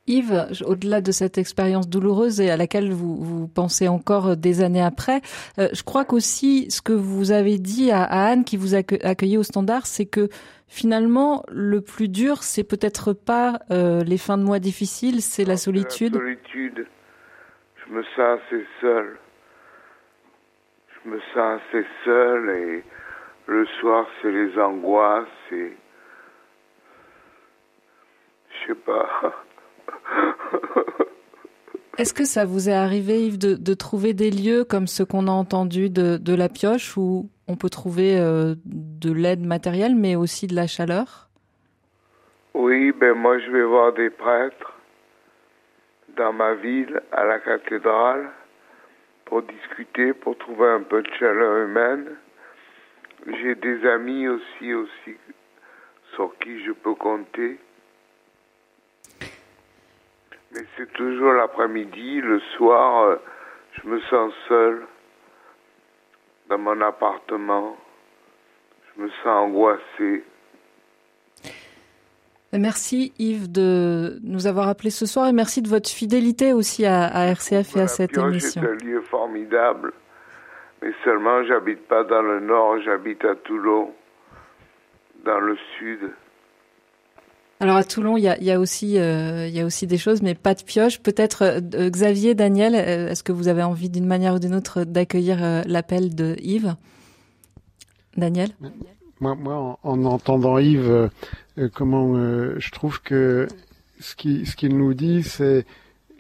Yves, au-delà de cette expérience douloureuse et à laquelle vous, vous pensez encore des années après, euh, je crois qu'aussi ce que vous avez dit à, Anne qui vous a accueilli au standard, c'est que finalement le plus dur, c'est peut-être pas euh, les fins de mois difficiles, c'est la solitude. La solitude. Je me sens assez seul. Je me sens assez seul et le soir c'est les angoisses et je sais pas. Est-ce que ça vous est arrivé, Yves, de, trouver des lieux comme ce qu'on a entendu de, la pioche où on peut trouver euh, de l'aide matérielle mais aussi de la chaleur? Oui, ben moi je vais voir des prêtres dans ma ville, à la cathédrale, pour discuter, pour trouver un peu de chaleur humaine. J'ai des amis aussi, aussi sur qui je peux compter. Mais c'est toujours l'après-midi, le soir, euh, je me sens seul dans mon appartement. Je me sens angoissé. Merci Yves de nous avoir appelé ce soir et merci de votre fidélité aussi à, RCF et à cette émission. C'est un lieu formidable, mais seulement j'habite pas dans le nord, j'habite à Toulon, dans le sud. Alors à Toulon, il y a, aussi, euh, y a aussi des choses, mais pas de pioche. Peut-être euh, Xavier, Daniel, euh, est-ce que vous avez envie d'une manière ou d'une autre d'accueillir l'appel de Yves? Daniel? Moi, en, entendant Yves, comment je trouve que ce qu'il nous dit, c'est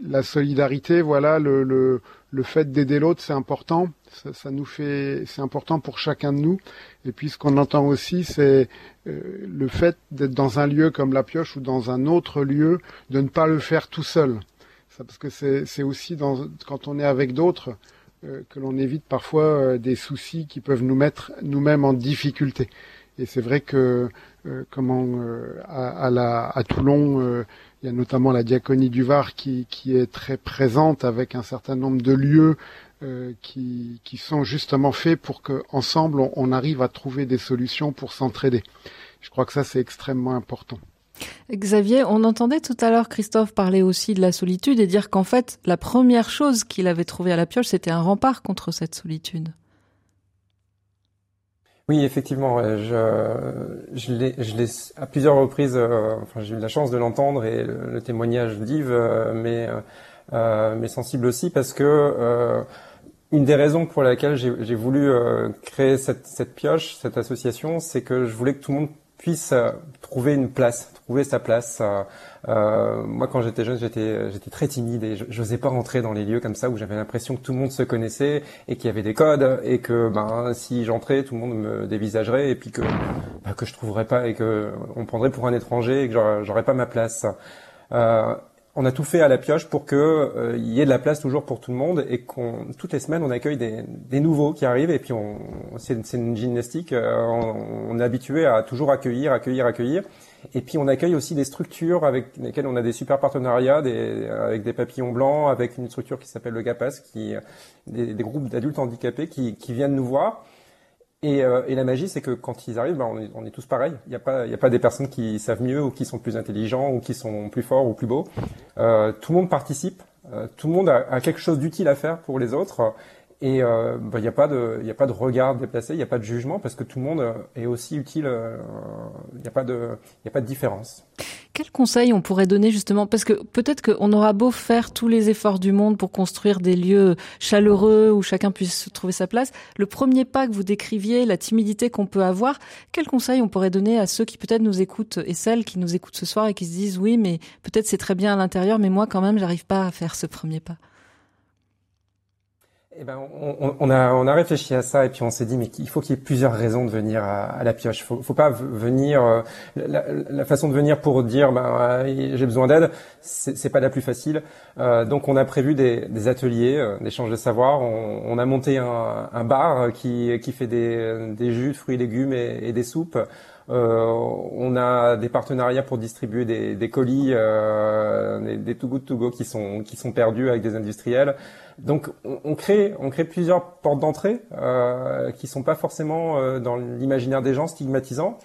la solidarité, voilà, le, le fait d'aider l'autre, c'est important. Ça, nous fait, c'est important pour chacun de nous. Et puis ce qu'on entend aussi, c'est euh, le fait d'être dans un lieu comme la pioche ou dans un autre lieu, de ne pas le faire tout seul. Parce que c'est aussi quand on est avec d'autres euh, que l'on évite parfois euh, des soucis qui peuvent nous mettre nous-mêmes en difficulté. Et c'est vrai que comment à Toulon, il y a notamment la diaconie du Var qui, qui est très présente avec un certain nombre de lieux euh, qui, qui, sont justement faits pour qu'ensemble on, on arrive à trouver des solutions pour s'entraider. Je crois que ça c'est extrêmement important. Xavier, on entendait tout à l'heure Christophe parler aussi de la solitude et dire qu'en fait la première chose qu'il avait trouvée à la pioche c'était un rempart contre cette solitude. Oui, effectivement, je, je l'ai à plusieurs reprises. Euh, enfin, j'ai eu la chance de l'entendre et le, témoignage d'Yves, euh, mais euh, mais sensible aussi parce que une des raisons pour laquelle j'ai voulu euh, créer cette, cette, pioche, cette association, c'est que je voulais que tout le monde puisse euh, trouver une place, trouver sa place. Euh, moi, quand j'étais jeune, j'étais j'étais très timide et je n'osais pas rentrer dans les lieux comme ça où j'avais l'impression que tout le monde se connaissait et qu'il y avait des codes et que ben si j'entrais, tout le monde me dévisagerait et puis que ben, que je trouverais pas et que on prendrait pour un étranger et que j'aurais pas ma place. Euh, on a tout fait à la pioche pour que euh, y ait de la place toujours pour tout le monde et qu'on toutes les semaines on accueille des, des nouveaux qui arrivent et puis on c'est une gymnastique euh, on, est habitué à toujours accueillir accueillir accueillir. Et puis on accueille aussi des structures avec lesquelles on a des super partenariats des, avec des papillons blancs avec une structure qui s'appelle le GAPAS qui des, des groupes d'adultes handicapés qui, qui viennent nous voir et, euh, et, la magie, c'est que quand ils arrivent, ben, on, est, on, est, tous pareils. Il n'y a pas, il a pas des personnes qui savent mieux ou qui sont plus intelligents ou qui sont plus forts ou plus beaux. Euh, tout le monde participe. Euh, tout le monde a, a quelque chose d'utile à faire pour les autres. Et euh, bah, il n'y a pas de, a pas de regard déplacé, il n'y a pas de jugement parce que tout le monde euh, est aussi utile. Euh, il n'y a pas de, a pas de différence. Quel conseil on pourrait donner justement? Parce que peut-être qu'on aura beau faire tous les efforts du monde pour construire des lieux chaleureux où chacun puisse trouver sa place, le premier pas que vous décriviez, la timidité qu'on peut avoir, quel conseil on pourrait donner à ceux qui peut-être nous écoutent et celles qui nous écoutent ce soir et qui se disent oui mais peut-être c'est très bien à l'intérieur mais moi quand même j'arrive pas à faire ce premier pas. Eh ben, on, on, a, on a réfléchi à ça et puis on s'est dit mais il faut qu'il y ait plusieurs raisons de venir à, à la pioche. Faut, faut pas venir euh, la, la, façon de venir pour dire ben euh, j'ai besoin d'aide, c'est pas la plus facile. Euh, donc on a prévu des, des ateliers euh, d'échange de savoir. On, on, a monté un, un, bar qui, qui fait des, des jus de fruits légumes et, et des soupes. Euh, on a des partenariats pour distribuer des, des colis, euh, des, des Too Good To qui sont qui sont perdus avec des industriels. Donc on, on crée on crée plusieurs portes d'entrée euh, qui sont pas forcément euh, dans l'imaginaire des gens stigmatisants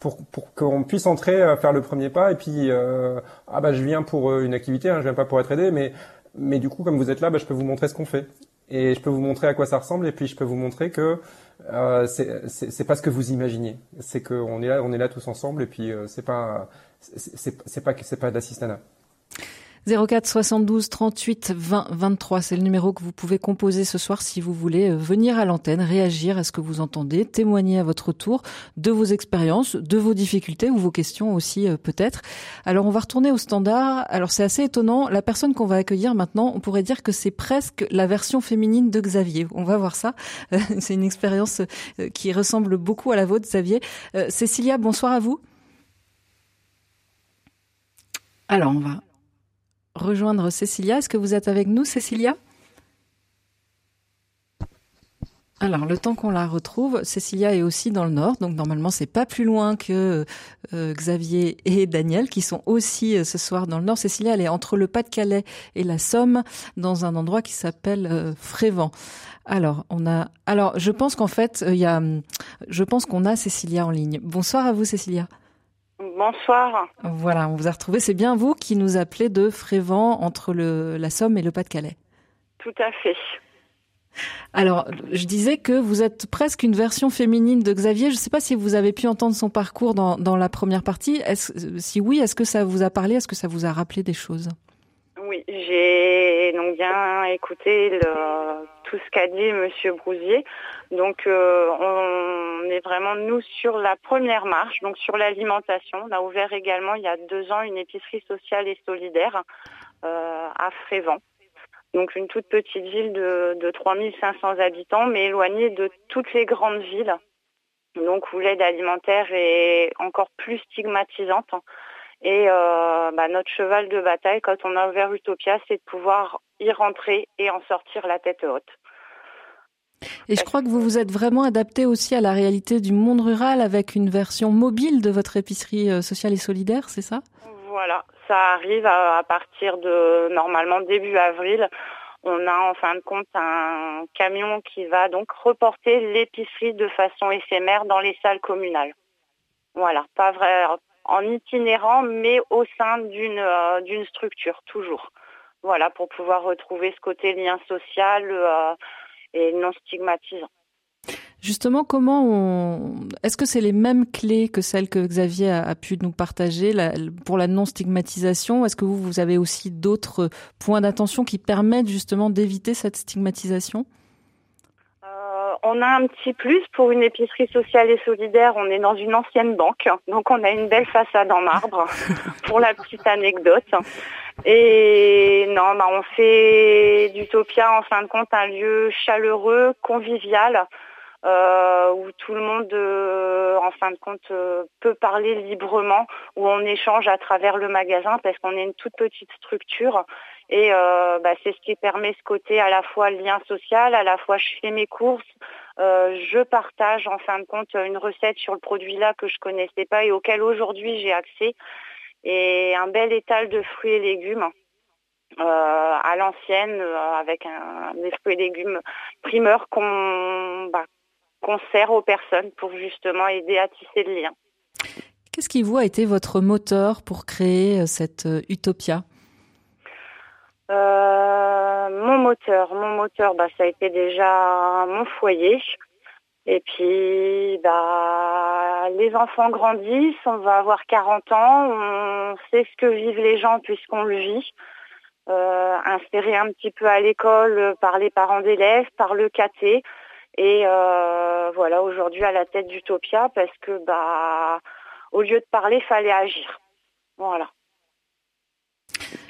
pour, pour qu'on puisse entrer, euh, faire le premier pas, et puis euh, ah bah je viens pour euh, une activité, hein, je viens pas pour être aidé, mais mais du coup comme vous êtes là, bah, je peux vous montrer ce qu'on fait, et je peux vous montrer à quoi ça ressemble, et puis je peux vous montrer que euh, c'est pas ce que vous imaginez, c'est qu'on est là, on est là tous ensemble, et puis euh, c'est pas c'est pas c'est pas d'assistanat. 04 72 38 20 23, c'est le numéro que vous pouvez composer ce soir si vous voulez euh, venir à l'antenne, réagir à ce que vous entendez, témoigner à votre tour de vos expériences, de vos difficultés ou vos questions aussi euh, peut-être. Alors on va retourner au standard. Alors c'est assez étonnant, la personne qu'on va accueillir maintenant, on pourrait dire que c'est presque la version féminine de Xavier. On va voir ça. c'est une expérience euh, qui ressemble beaucoup à la vôtre Xavier. Cécilia, bonsoir à vous. Alors on va rejoindre Cécilia. Est-ce que vous êtes avec nous, Cécilia? Alors, le temps qu'on la retrouve, Cécilia est aussi dans le nord, donc normalement c'est pas plus loin que euh, Xavier et Daniel qui sont aussi euh, ce soir dans le nord. Cécilia, elle est entre le Pas-de-Calais et la Somme, dans un endroit qui s'appelle euh, Frévent. Alors, on a. Alors, je pense qu'en fait, il y a. Je pense qu'on a Cécilia en ligne. Bonsoir à vous, Cécilia. Bonsoir. Voilà, on vous a retrouvé. C'est bien vous qui nous appelez de Frévent entre le, la Somme et le Pas-de-Calais. Tout à fait. Alors, je disais que vous êtes presque une version féminine de Xavier. Je ne sais pas si vous avez pu entendre son parcours dans, dans la première partie. Si oui, est-ce que ça vous a parlé? Est-ce que ça vous a rappelé des choses? Oui, j'ai donc bien écouté le, tout ce qu'a dit Monsieur Brousier. Donc, euh, on est vraiment nous sur la première marche, donc sur l'alimentation. On a ouvert également il y a deux ans une épicerie sociale et solidaire euh, à Frévent. Donc une toute petite ville de, de 3500 habitants, mais éloignée de toutes les grandes villes. Donc où l'aide alimentaire est encore plus stigmatisante. Et euh, bah, notre cheval de bataille, quand on a ouvert Utopia, c'est de pouvoir y rentrer et en sortir la tête haute. Et je crois que vous vous êtes vraiment adapté aussi à la réalité du monde rural avec une version mobile de votre épicerie euh, sociale et solidaire, c'est ça? Voilà, ça arrive à, partir de normalement début avril. On a en fin de compte un camion qui va donc reporter l'épicerie de façon éphémère dans les salles communales. Voilà, pas vrai en itinérant, mais au sein d'une euh, d'une structure toujours. Voilà, pour pouvoir retrouver ce côté lien social. Euh, et non stigmatisant. Justement, comment on... Est-ce que c'est les mêmes clés que celles que Xavier a, pu nous partager pour la non-stigmatisation? Est-ce que vous, vous avez aussi d'autres points d'attention qui permettent justement d'éviter cette stigmatisation? On a un petit plus pour une épicerie sociale et solidaire. On est dans une ancienne banque, donc on a une belle façade en marbre. pour la petite anecdote, et non, bah on fait d'Utopia en fin de compte un lieu chaleureux, convivial, euh, où tout le monde, euh, en fin de compte, euh, peut parler librement, où on échange à travers le magasin parce qu'on est une toute petite structure. Et bah, c'est ce qui permet ce côté à la fois lien social, à la fois je fais mes courses, je partage en fin de compte une recette sur le produit là que je connaissais pas et auquel aujourd'hui j'ai accès et un bel étal de fruits et légumes euh, à l'ancienne euh, avec un, des fruits et légumes primeurs qu'on bah, sert aux personnes pour justement aider à tisser le lien. Qu'est-ce qui vous a été votre moteur pour créer euh, cette utopia? Mon moteur, mon moteur, bah, ça a été déjà mon foyer. Et puis, bah, les enfants grandissent, on va avoir 40 ans, on sait ce que vivent les gens puisqu'on le vit. Euh, inséré un petit peu à l'école par les parents d'élèves, par le KT. Et euh, voilà, aujourd'hui à la tête d'Utopia parce que, bah, au lieu de parler, fallait agir. Voilà.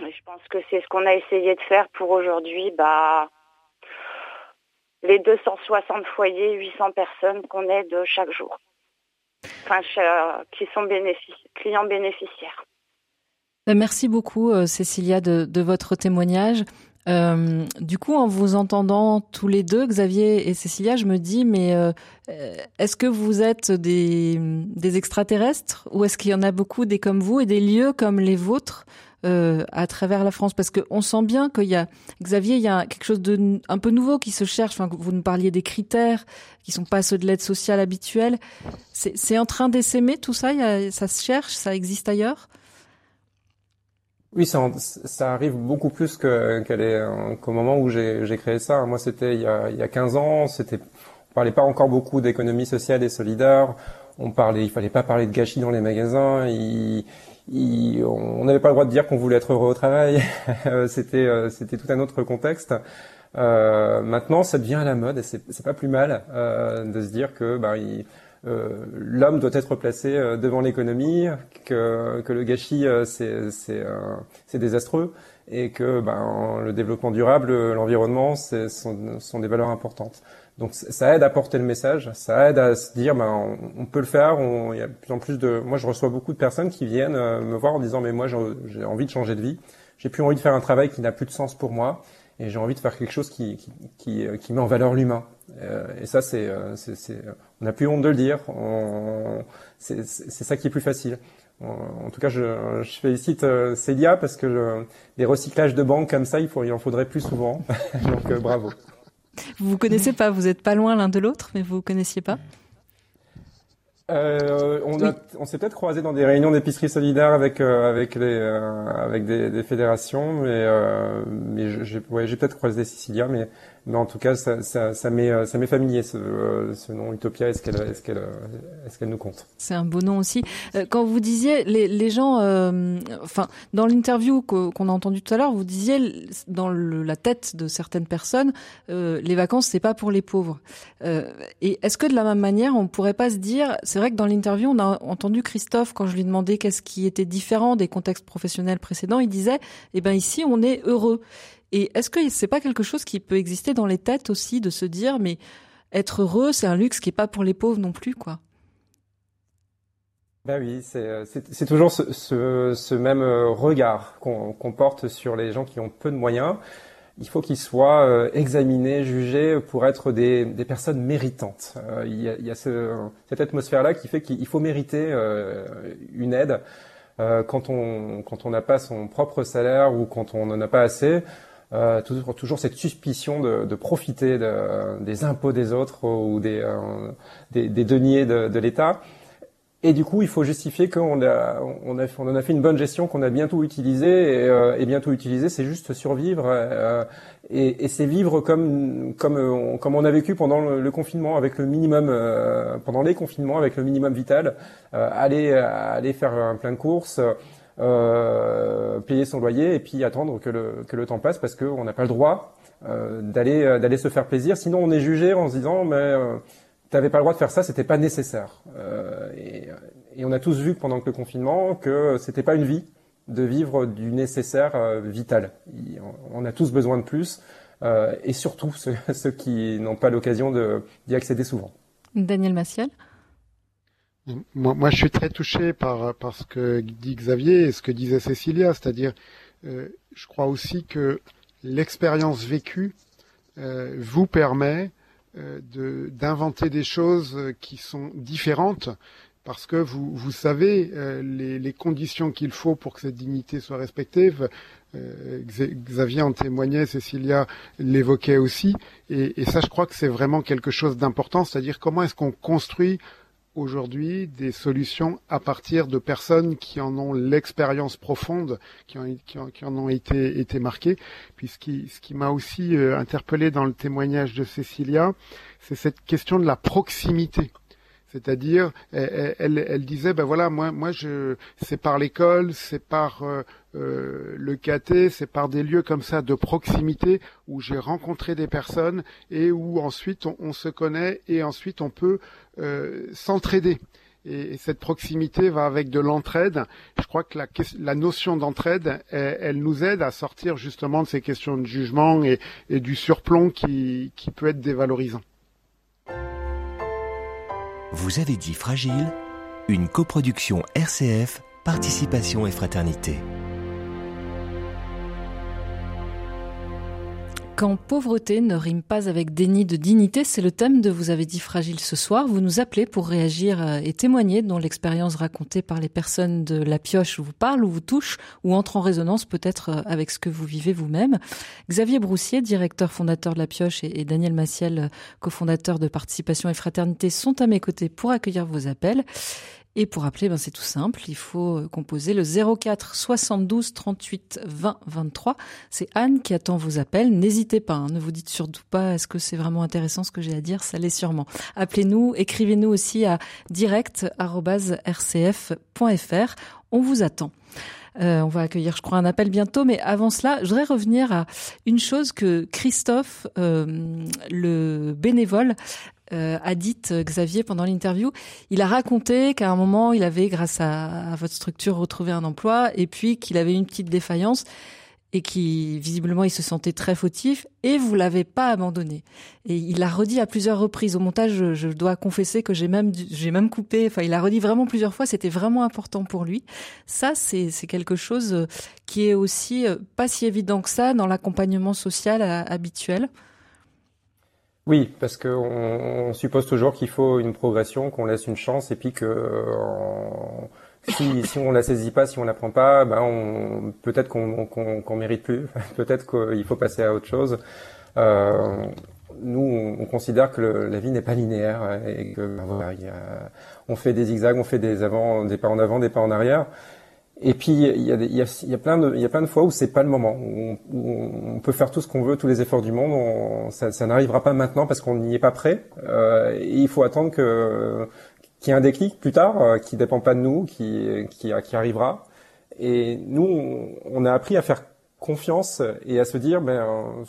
Je pense que c'est ce qu'on a essayé de faire pour aujourd'hui, bah, les 260 foyers, 800 personnes qu'on aide chaque jour, qui sont clients bénéficiaires. Ben, merci beaucoup, euh, Cécilia, de, votre témoignage. Euh, du coup, en vous entendant tous les deux, Xavier et Cécilia, je me dis, mais euh, est-ce que vous êtes des extraterrestres ou est-ce qu'il y en a beaucoup des comme vous et des lieux comme les vôtres euh, à travers la France Parce qu'on sent bien qu'il y a, Xavier, il y a quelque chose de un peu nouveau qui se cherche. Vous nous parliez des critères qui sont pas ceux de l'aide sociale habituelle. C'est en train d'essaimer tout ça. ça se cherche, ça existe ailleurs? Oui, ça, arrive beaucoup plus qu'au moment où j'ai créé ça. Moi, c'était il, y a, il y a 15 ans. C'était, on parlait pas encore beaucoup d'économie sociale et solidaire. On parlait, il fallait pas parler de gâchis dans les magasins. On n'avait pas le droit de dire qu'on voulait être heureux au travail. c'était, c'était tout un autre contexte. Euh, maintenant, ça devient à la mode et c'est pas plus mal euh, de se dire que bah, euh, l'homme doit être placé euh, devant l'économie, que, le gâchis euh, c'est désastreux et que ben, le développement durable, l'environnement, sont des valeurs importantes. Donc ça aide à porter le message, ça aide à se dire ben on, peut le faire. Il y a de plus en plus de, moi je reçois beaucoup de personnes qui viennent me voir en disant mais moi j'ai envie de changer de vie, j'ai plus envie de faire un travail qui n'a plus de sens pour moi et j'ai envie de faire quelque chose qui, qui, qui, qui met en valeur l'humain. Euh, et ça, c'est, euh, on n'a plus honte de le dire. C'est ça qui est plus facile. En, tout cas, je, je félicite euh, Célia parce que les recyclages de banques comme ça, il, faut, il en faudrait plus souvent. Donc bravo. Vous vous connaissez pas, vous êtes pas loin l'un de l'autre, mais vous vous connaissiez pas. Euh, on, a, on s'est peut-être croisé dans des réunions d'épicerie solidaire avec euh, avec les euh, avec des, des, fédérations, mais euh, mais j'ai ouais, j'ai peut-être croisé Cécilia, mais mais en tout cas, ça, ça, ça m'est, ça m'est familier ce, euh, ce nom Utopia. Est-ce qu'elle, est-ce qu'elle, est-ce qu'elle nous compte? C'est un beau nom aussi. Euh, quand vous disiez les, gens, euh, enfin, dans l'interview qu'on a entendu tout à l'heure, vous disiez dans le, la tête de certaines personnes, les vacances c'est pas pour les pauvres. et est-ce que de la même manière, on pourrait pas se dire, c'est vrai que dans l'interview, on a entendu Christophe quand je lui demandais qu'est-ce qui était différent des contextes professionnels précédents, il disait, eh ben ici on est heureux. Et est-ce que c'est pas quelque chose qui peut exister dans les têtes aussi de se dire mais être heureux c'est un luxe qui est pas pour les pauvres non plus quoi? Ben oui, c'est toujours ce, même euh, regard qu'on porte sur les gens qui ont peu de moyens. Il faut qu'ils soient euh, examinés, jugés pour être des, des personnes méritantes. Euh, il y a, cette atmosphère-là qui fait qu'il faut mériter une aide. quand on quand on n'a pas son propre salaire ou quand on n'en a pas assez, euh, toujours, toujours, cette suspicion de, de profiter de, des impôts des autres ou des, euh, des, des, deniers de, de l'État. Et du coup, il faut justifier qu'on a, on a, on en a fait une bonne gestion, qu'on a bientôt utilisé. Et, euh, et bientôt utilisé, c'est juste survivre. Euh, et, et c'est vivre comme, comme, on, comme on a vécu pendant le, confinement, avec le minimum, pendant les confinements, avec le minimum vital. aller, aller faire un plein de courses, euh, payer son loyer et puis attendre que le, que le temps passe parce qu'on n'a pas le droit euh, d'aller euh, d'aller se faire plaisir. Sinon, on est jugé en se disant mais euh, t'avais pas le droit de faire ça, c'était pas nécessaire. Et, et, on a tous vu pendant le confinement que c'était pas une vie de vivre du nécessaire vital. On a tous besoin de plus, et surtout ceux, ceux qui n'ont pas l'occasion d'y accéder souvent. Daniel Massiel moi, moi, je suis très touché par, par ce que dit Xavier et ce que disait Cécilia, c'est-à-dire, euh, je crois aussi que l'expérience vécue euh, vous permet euh, d'inventer des choses qui sont différentes parce que vous, vous savez euh, les, les, conditions qu'il faut pour que cette dignité soit respectée. Euh, Xavier en témoignait, Cécilia l'évoquait aussi, et, et ça, je crois que c'est vraiment quelque chose d'important, c'est-à-dire comment est-ce qu'on construit aujourd'hui des solutions à partir de personnes qui en ont l'expérience profonde, qui, en, ont été, été marquées. Puis ce qui, ce qui m'a aussi euh, interpellé dans le témoignage de Cécilia, c'est cette question de la proximité. C'est-à-dire, elle, disait, ben voilà, moi, je, c'est par l'école, c'est par euh, euh, le KT, c'est par des lieux comme ça de proximité où j'ai rencontré des personnes et où ensuite on, se connaît et ensuite on peut euh, s'entraider. Et, cette proximité va avec de l'entraide. Je crois que la, notion d'entraide, elle, nous aide à sortir justement de ces questions de jugement et, du surplomb qui peut être dévalorisant. Vous avez dit Fragile, une coproduction RCF, Participation et Fraternité. Quand pauvreté ne rime pas avec déni de dignité, c'est le thème de Vous avez dit fragile ce soir. Vous nous appelez pour réagir euh, et témoigner dont l'expérience racontée par les personnes de la pioche vous parle ou vous touche ou entre en résonance peut-être euh, avec ce que vous vivez vous-même. Xavier Broussier, directeur fondateur de la pioche et Daniel Massiel, cofondateur de Participation et Fraternité sont à mes côtés pour accueillir vos appels. Et pour appeler, ben c'est tout simple, il faut euh, composer le 04 72 38 20 23. C'est Anne qui attend vos appels. N'hésitez pas, hein, ne vous dites surtout pas est-ce que c'est vraiment intéressant ce que j'ai à dire, ça l'est sûrement. Appelez-nous, écrivez-nous aussi à direct@rcf.fr. On vous attend. Euh, on va accueillir, je crois, un appel bientôt. Mais avant cela, je voudrais revenir à une chose que Christophe, euh, le bénévole, euh, a dit euh, Xavier pendant l'interview. Il a raconté qu'à un moment, il avait, grâce à, votre structure, retrouvé un emploi et puis qu'il avait une petite défaillance et qui visiblement il se sentait très fautif et vous l'avez pas abandonné. Et il l'a redit à plusieurs reprises au montage. Je, dois confesser que j'ai même j'ai même coupé. Enfin, il a redit vraiment plusieurs fois. C'était vraiment important pour lui. Ça, c'est c'est quelque chose euh, qui est aussi pas si évident que ça dans l'accompagnement social habituel. Oui, parce qu'on on suppose toujours qu'il faut une progression, qu'on laisse une chance, et puis que si, si on la saisit pas, si on la prend pas, ben on, peut-être qu'on qu'on mérite plus, peut-être qu'il faut passer à autre chose. Euh, nous, on, considère que la vie n'est pas linéaire et que ben voilà, on fait des zigzags, on fait des avant, des pas en avant, des pas en arrière. Et puis il y a, plein de il y a plein de fois où c'est pas le moment où on, peut faire tout ce qu'on veut, tous les efforts du monde, ça, n'arrivera pas maintenant parce qu'on n'y est pas prêt. Euh, et il faut attendre que qu'il y ait un déclic plus tard euh, qui dépend pas de nous, qui qui, qui arrivera. Et nous, on, a appris à faire confiance et à se dire ben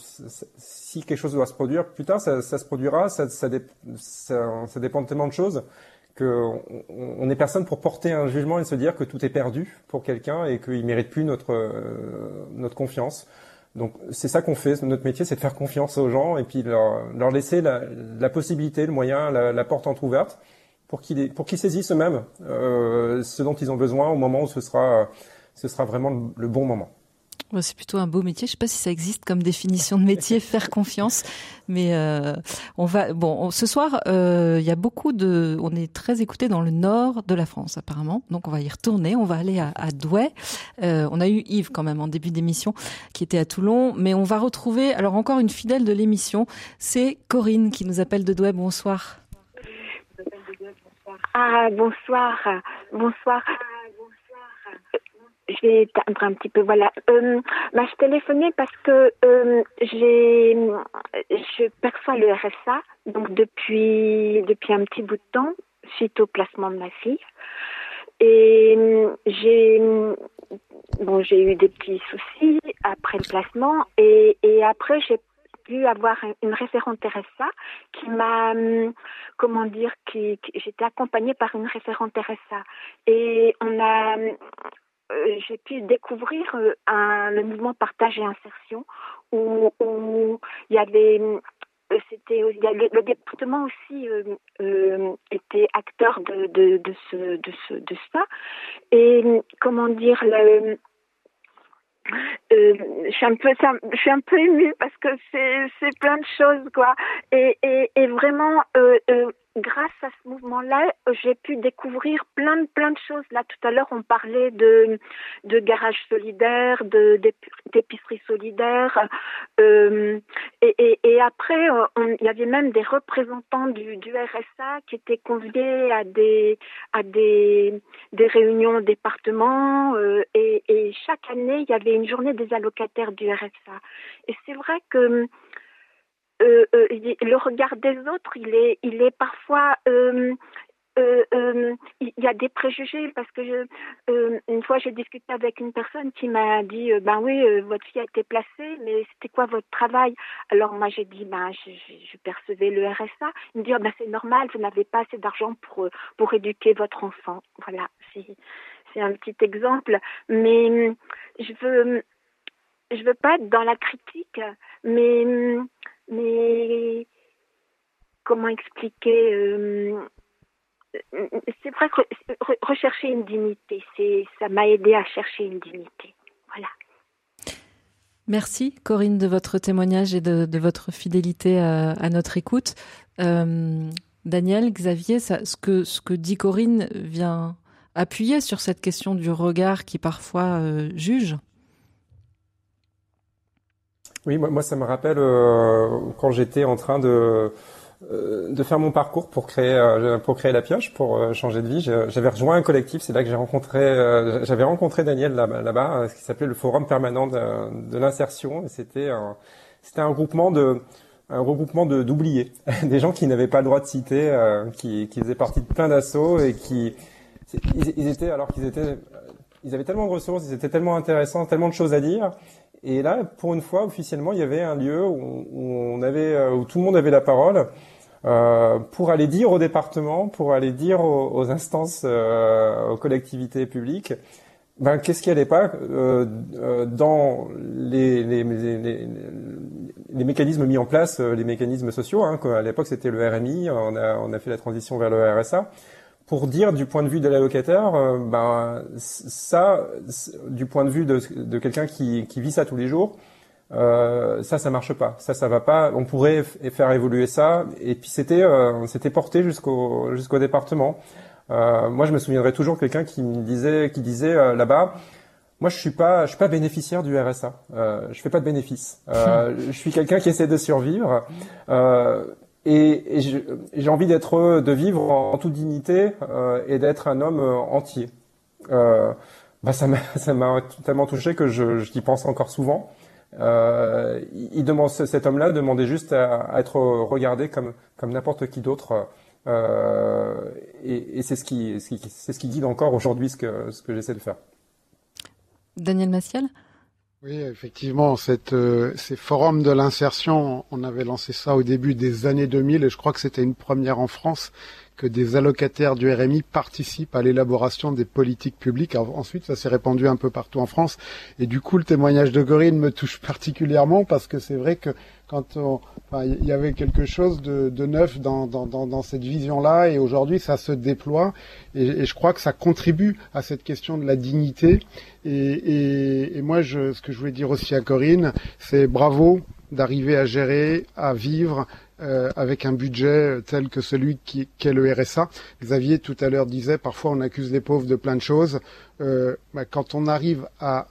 si quelque chose doit se produire plus tard, ça, ça se produira. Ça, ça, ça dépend de tellement de choses qu'on on est personne pour porter un jugement et se dire que tout est perdu pour quelqu'un et qu'il mérite plus notre euh, notre confiance. Donc c'est ça qu'on fait. Notre métier, c'est de faire confiance aux gens et puis leur, leur laisser la, la, possibilité, le moyen, la, la porte entrouverte pour qu'ils pour qu'ils saisissent eux-mêmes euh, ce dont ils ont besoin au moment où ce sera ce sera vraiment le bon moment. C'est plutôt un beau métier. Je sais pas si ça existe comme définition de métier, faire confiance. Mais euh, on va. Bon, ce soir, euh, il y a beaucoup de. On est très écouté dans le nord de la France, apparemment. Donc on va y retourner. On va aller à, à Douai. Euh, on a eu Yves quand même en début d'émission, qui était à Toulon. Mais on va retrouver. Alors encore une fidèle de l'émission, c'est Corinne qui nous appelle de Douai. Bonsoir. Ah bonsoir, bonsoir je vais éteindre un petit peu. Voilà. Euh, bah, je téléphonais parce que euh, j'ai, je perçois le RSA donc depuis depuis un petit bout de temps suite au placement de ma fille. Et j'ai bon eu des petits soucis après le placement et, et après j'ai pu avoir une référente RSA qui m'a comment dire qui, qui j'étais accompagnée par une référente RSA et on a j'ai pu découvrir euh, un, le mouvement partage et insertion où, où il y avait euh, c'était le, le, département aussi euh, était acteur de, de, de, ce de ce de ça. Et comment dire le euh, je suis un peu émue parce que c'est c'est plein de choses quoi. Et vraiment euh, grâce à ce mouvement-là, j'ai pu découvrir plein de plein de choses. Là, tout à l'heure, on parlait de de garage solidaire, de d'épicerie solidaire, euh, et, et, et, après, il y avait même des représentants du, du RSA qui étaient conviés à des à des des réunions au département, euh, et, et chaque année, il y avait une journée des allocataires du RSA. Et c'est vrai que euh, euh, le regard des autres, il est, il est parfois euh, il y a des préjugés parce que une fois j'ai discuté avec une personne qui m'a dit ben oui votre fille a été placée mais c'était quoi votre travail? Alors moi j'ai dit ben je, percevais le RSA il me dit oh, ben c'est normal vous n'avez pas assez d'argent pour pour éduquer votre enfant. Voilà c'est c'est un petit exemple mais je veux je veux pas être dans la critique mais mais comment expliquer euh, C'est vrai que rechercher une dignité, ça m'a aidé à chercher une dignité. Voilà. Merci Corinne de votre témoignage et de, votre fidélité à, notre écoute. Euh, Daniel, Xavier, ce, que, ce que dit Corinne vient appuyer sur cette question du regard qui parfois euh, juge. Oui, moi, ça me rappelle euh, quand j'étais en train de euh, de faire mon parcours pour créer euh, pour créer la pioche pour changer de vie j'avais rejoint un collectif c'est là que j'ai rencontré j'avais rencontré Daniel là-bas là ce qui s'appelait le forum permanent de, l'insertion c'était un c'était un groupement de un regroupement d'oubliés des gens qui n'avaient pas le droit de citer qui qui faisaient partie de plein d'assauts et qui ils, étaient alors qu'ils étaient ils avaient tellement de ressources ils étaient tellement intéressants tellement de choses à dire et là, pour une fois, officiellement, il y avait un lieu où, on avait, où tout le monde avait la parole. Euh, pour aller dire au département, pour aller dire aux, instances, euh, aux collectivités publiques, ben, qu'est-ce qui n'allait pas euh, dans les, les, les, les, mécanismes mis en place, les mécanismes sociaux. Hein, à l'époque, c'était le RMI, on a, on a fait la transition vers le RSA pour dire du point de vue de l'allocataire, ben ça, du point de vue de, de quelqu'un qui, qui, vit ça tous les jours, euh, ça, ça marche pas. Ça, ça va pas. On pourrait faire évoluer ça. Et puis c'était, euh, c'était porté jusqu'au jusqu'au département. Euh, moi, je me souviendrai toujours quelqu'un qui me disait, qui disait euh, là-bas, moi, je suis pas, je suis pas bénéficiaire du RSA. Euh, je fais pas de bénéfices. Euh, je suis quelqu'un qui essaie de survivre. Et, j'ai envie d'être, de vivre en, toute dignité et d'être un homme entier. bah, ça m'a, tellement touché que je, j'y pense encore souvent. Euh, il demande, cet homme-là demandait juste à, être regardé comme, comme n'importe qui d'autre. Euh, et, et c'est ce qui, c'est ce qui guide encore aujourd'hui ce que, ce que j'essaie de faire. Daniel Massiel oui, effectivement, cette, euh, ces forums de l'insertion, on avait lancé ça au début des années 2000 et je crois que c'était une première en France que des allocataires du RMI participent à l'élaboration des politiques publiques. ensuite, ça s'est répandu un peu partout en France. Et du coup, le témoignage de Gorine me touche particulièrement parce que c'est vrai que quand il y avait quelque chose de, neuf dans, dans, cette vision-là, et aujourd'hui, ça se déploie. Et, je crois que ça contribue à cette question de la dignité. Et, et moi, je, ce que je voulais dire aussi à Corinne, c'est bravo d'arriver à gérer, à vivre euh, avec un budget tel que celui qui qu'est le RSA. Xavier tout à l'heure disait parfois on accuse les pauvres de plein de choses. Euh, bah, quand on arrive à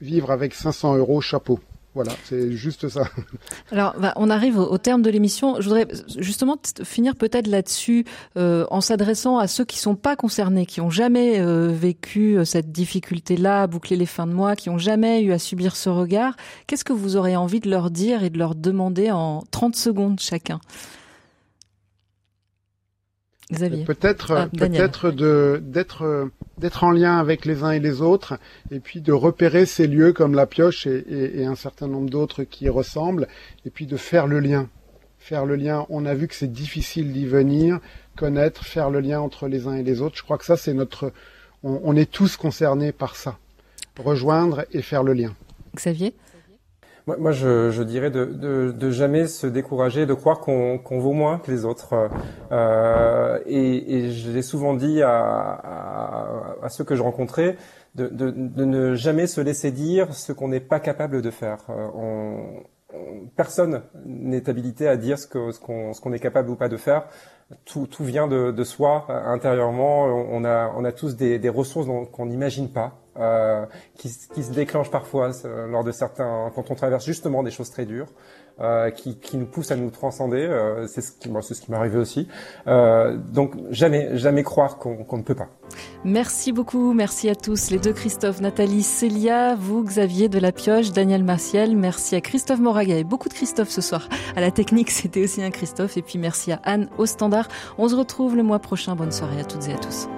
vivre avec 500 euros, chapeau. Voilà, c'est juste ça. Alors, bah, on arrive au, terme de l'émission. Je voudrais justement finir peut-être là-dessus euh, en s'adressant à ceux qui sont pas concernés, qui ont jamais euh, vécu euh, cette difficulté-là, boucler les fins de mois, qui ont jamais eu à subir ce regard. Qu'est-ce que vous aurez envie de leur dire et de leur demander en 30 secondes chacun? Peut-être, ah, peut-être de d'être d'être en lien avec les uns et les autres, et puis de repérer ces lieux comme la pioche et, et, et un certain nombre d'autres qui y ressemblent, et puis de faire le lien. Faire le lien. On a vu que c'est difficile d'y venir, connaître, faire le lien entre les uns et les autres. Je crois que ça, c'est notre. On, on est tous concernés par ça. Rejoindre et faire le lien. Xavier. Moi, je, je, dirais de, de, de, jamais se décourager, de croire qu'on vaut moins que les autres. Euh, et, et je l'ai souvent dit à, à, à, ceux que je rencontrais, de, de, de, ne jamais se laisser dire ce qu'on n'est pas capable de faire. Euh, on, personne n'est habilité à dire ce qu'on ce qu'on est capable ou pas de faire. Tout, tout vient de, de soi intérieurement. On a, on a tous des, des ressources qu'on n'imagine pas. Euh, qui, se déclenche parfois euh, lors de certains, quand on traverse justement des choses très dures, euh, qui, nous poussent à nous transcender. C'est ce qui, m'est arrivé aussi. Donc jamais, jamais croire qu'on ne peut pas. Merci beaucoup, merci à tous, les deux Christophe, Nathalie, Célia, vous, Xavier de la Pioche, Daniel Martial. Merci à Christophe Moraga et beaucoup de Christophe ce soir. À la technique, c'était aussi un Christophe. Et puis merci à Anne au standard. On se retrouve le mois prochain. Bonne soirée à toutes et à tous.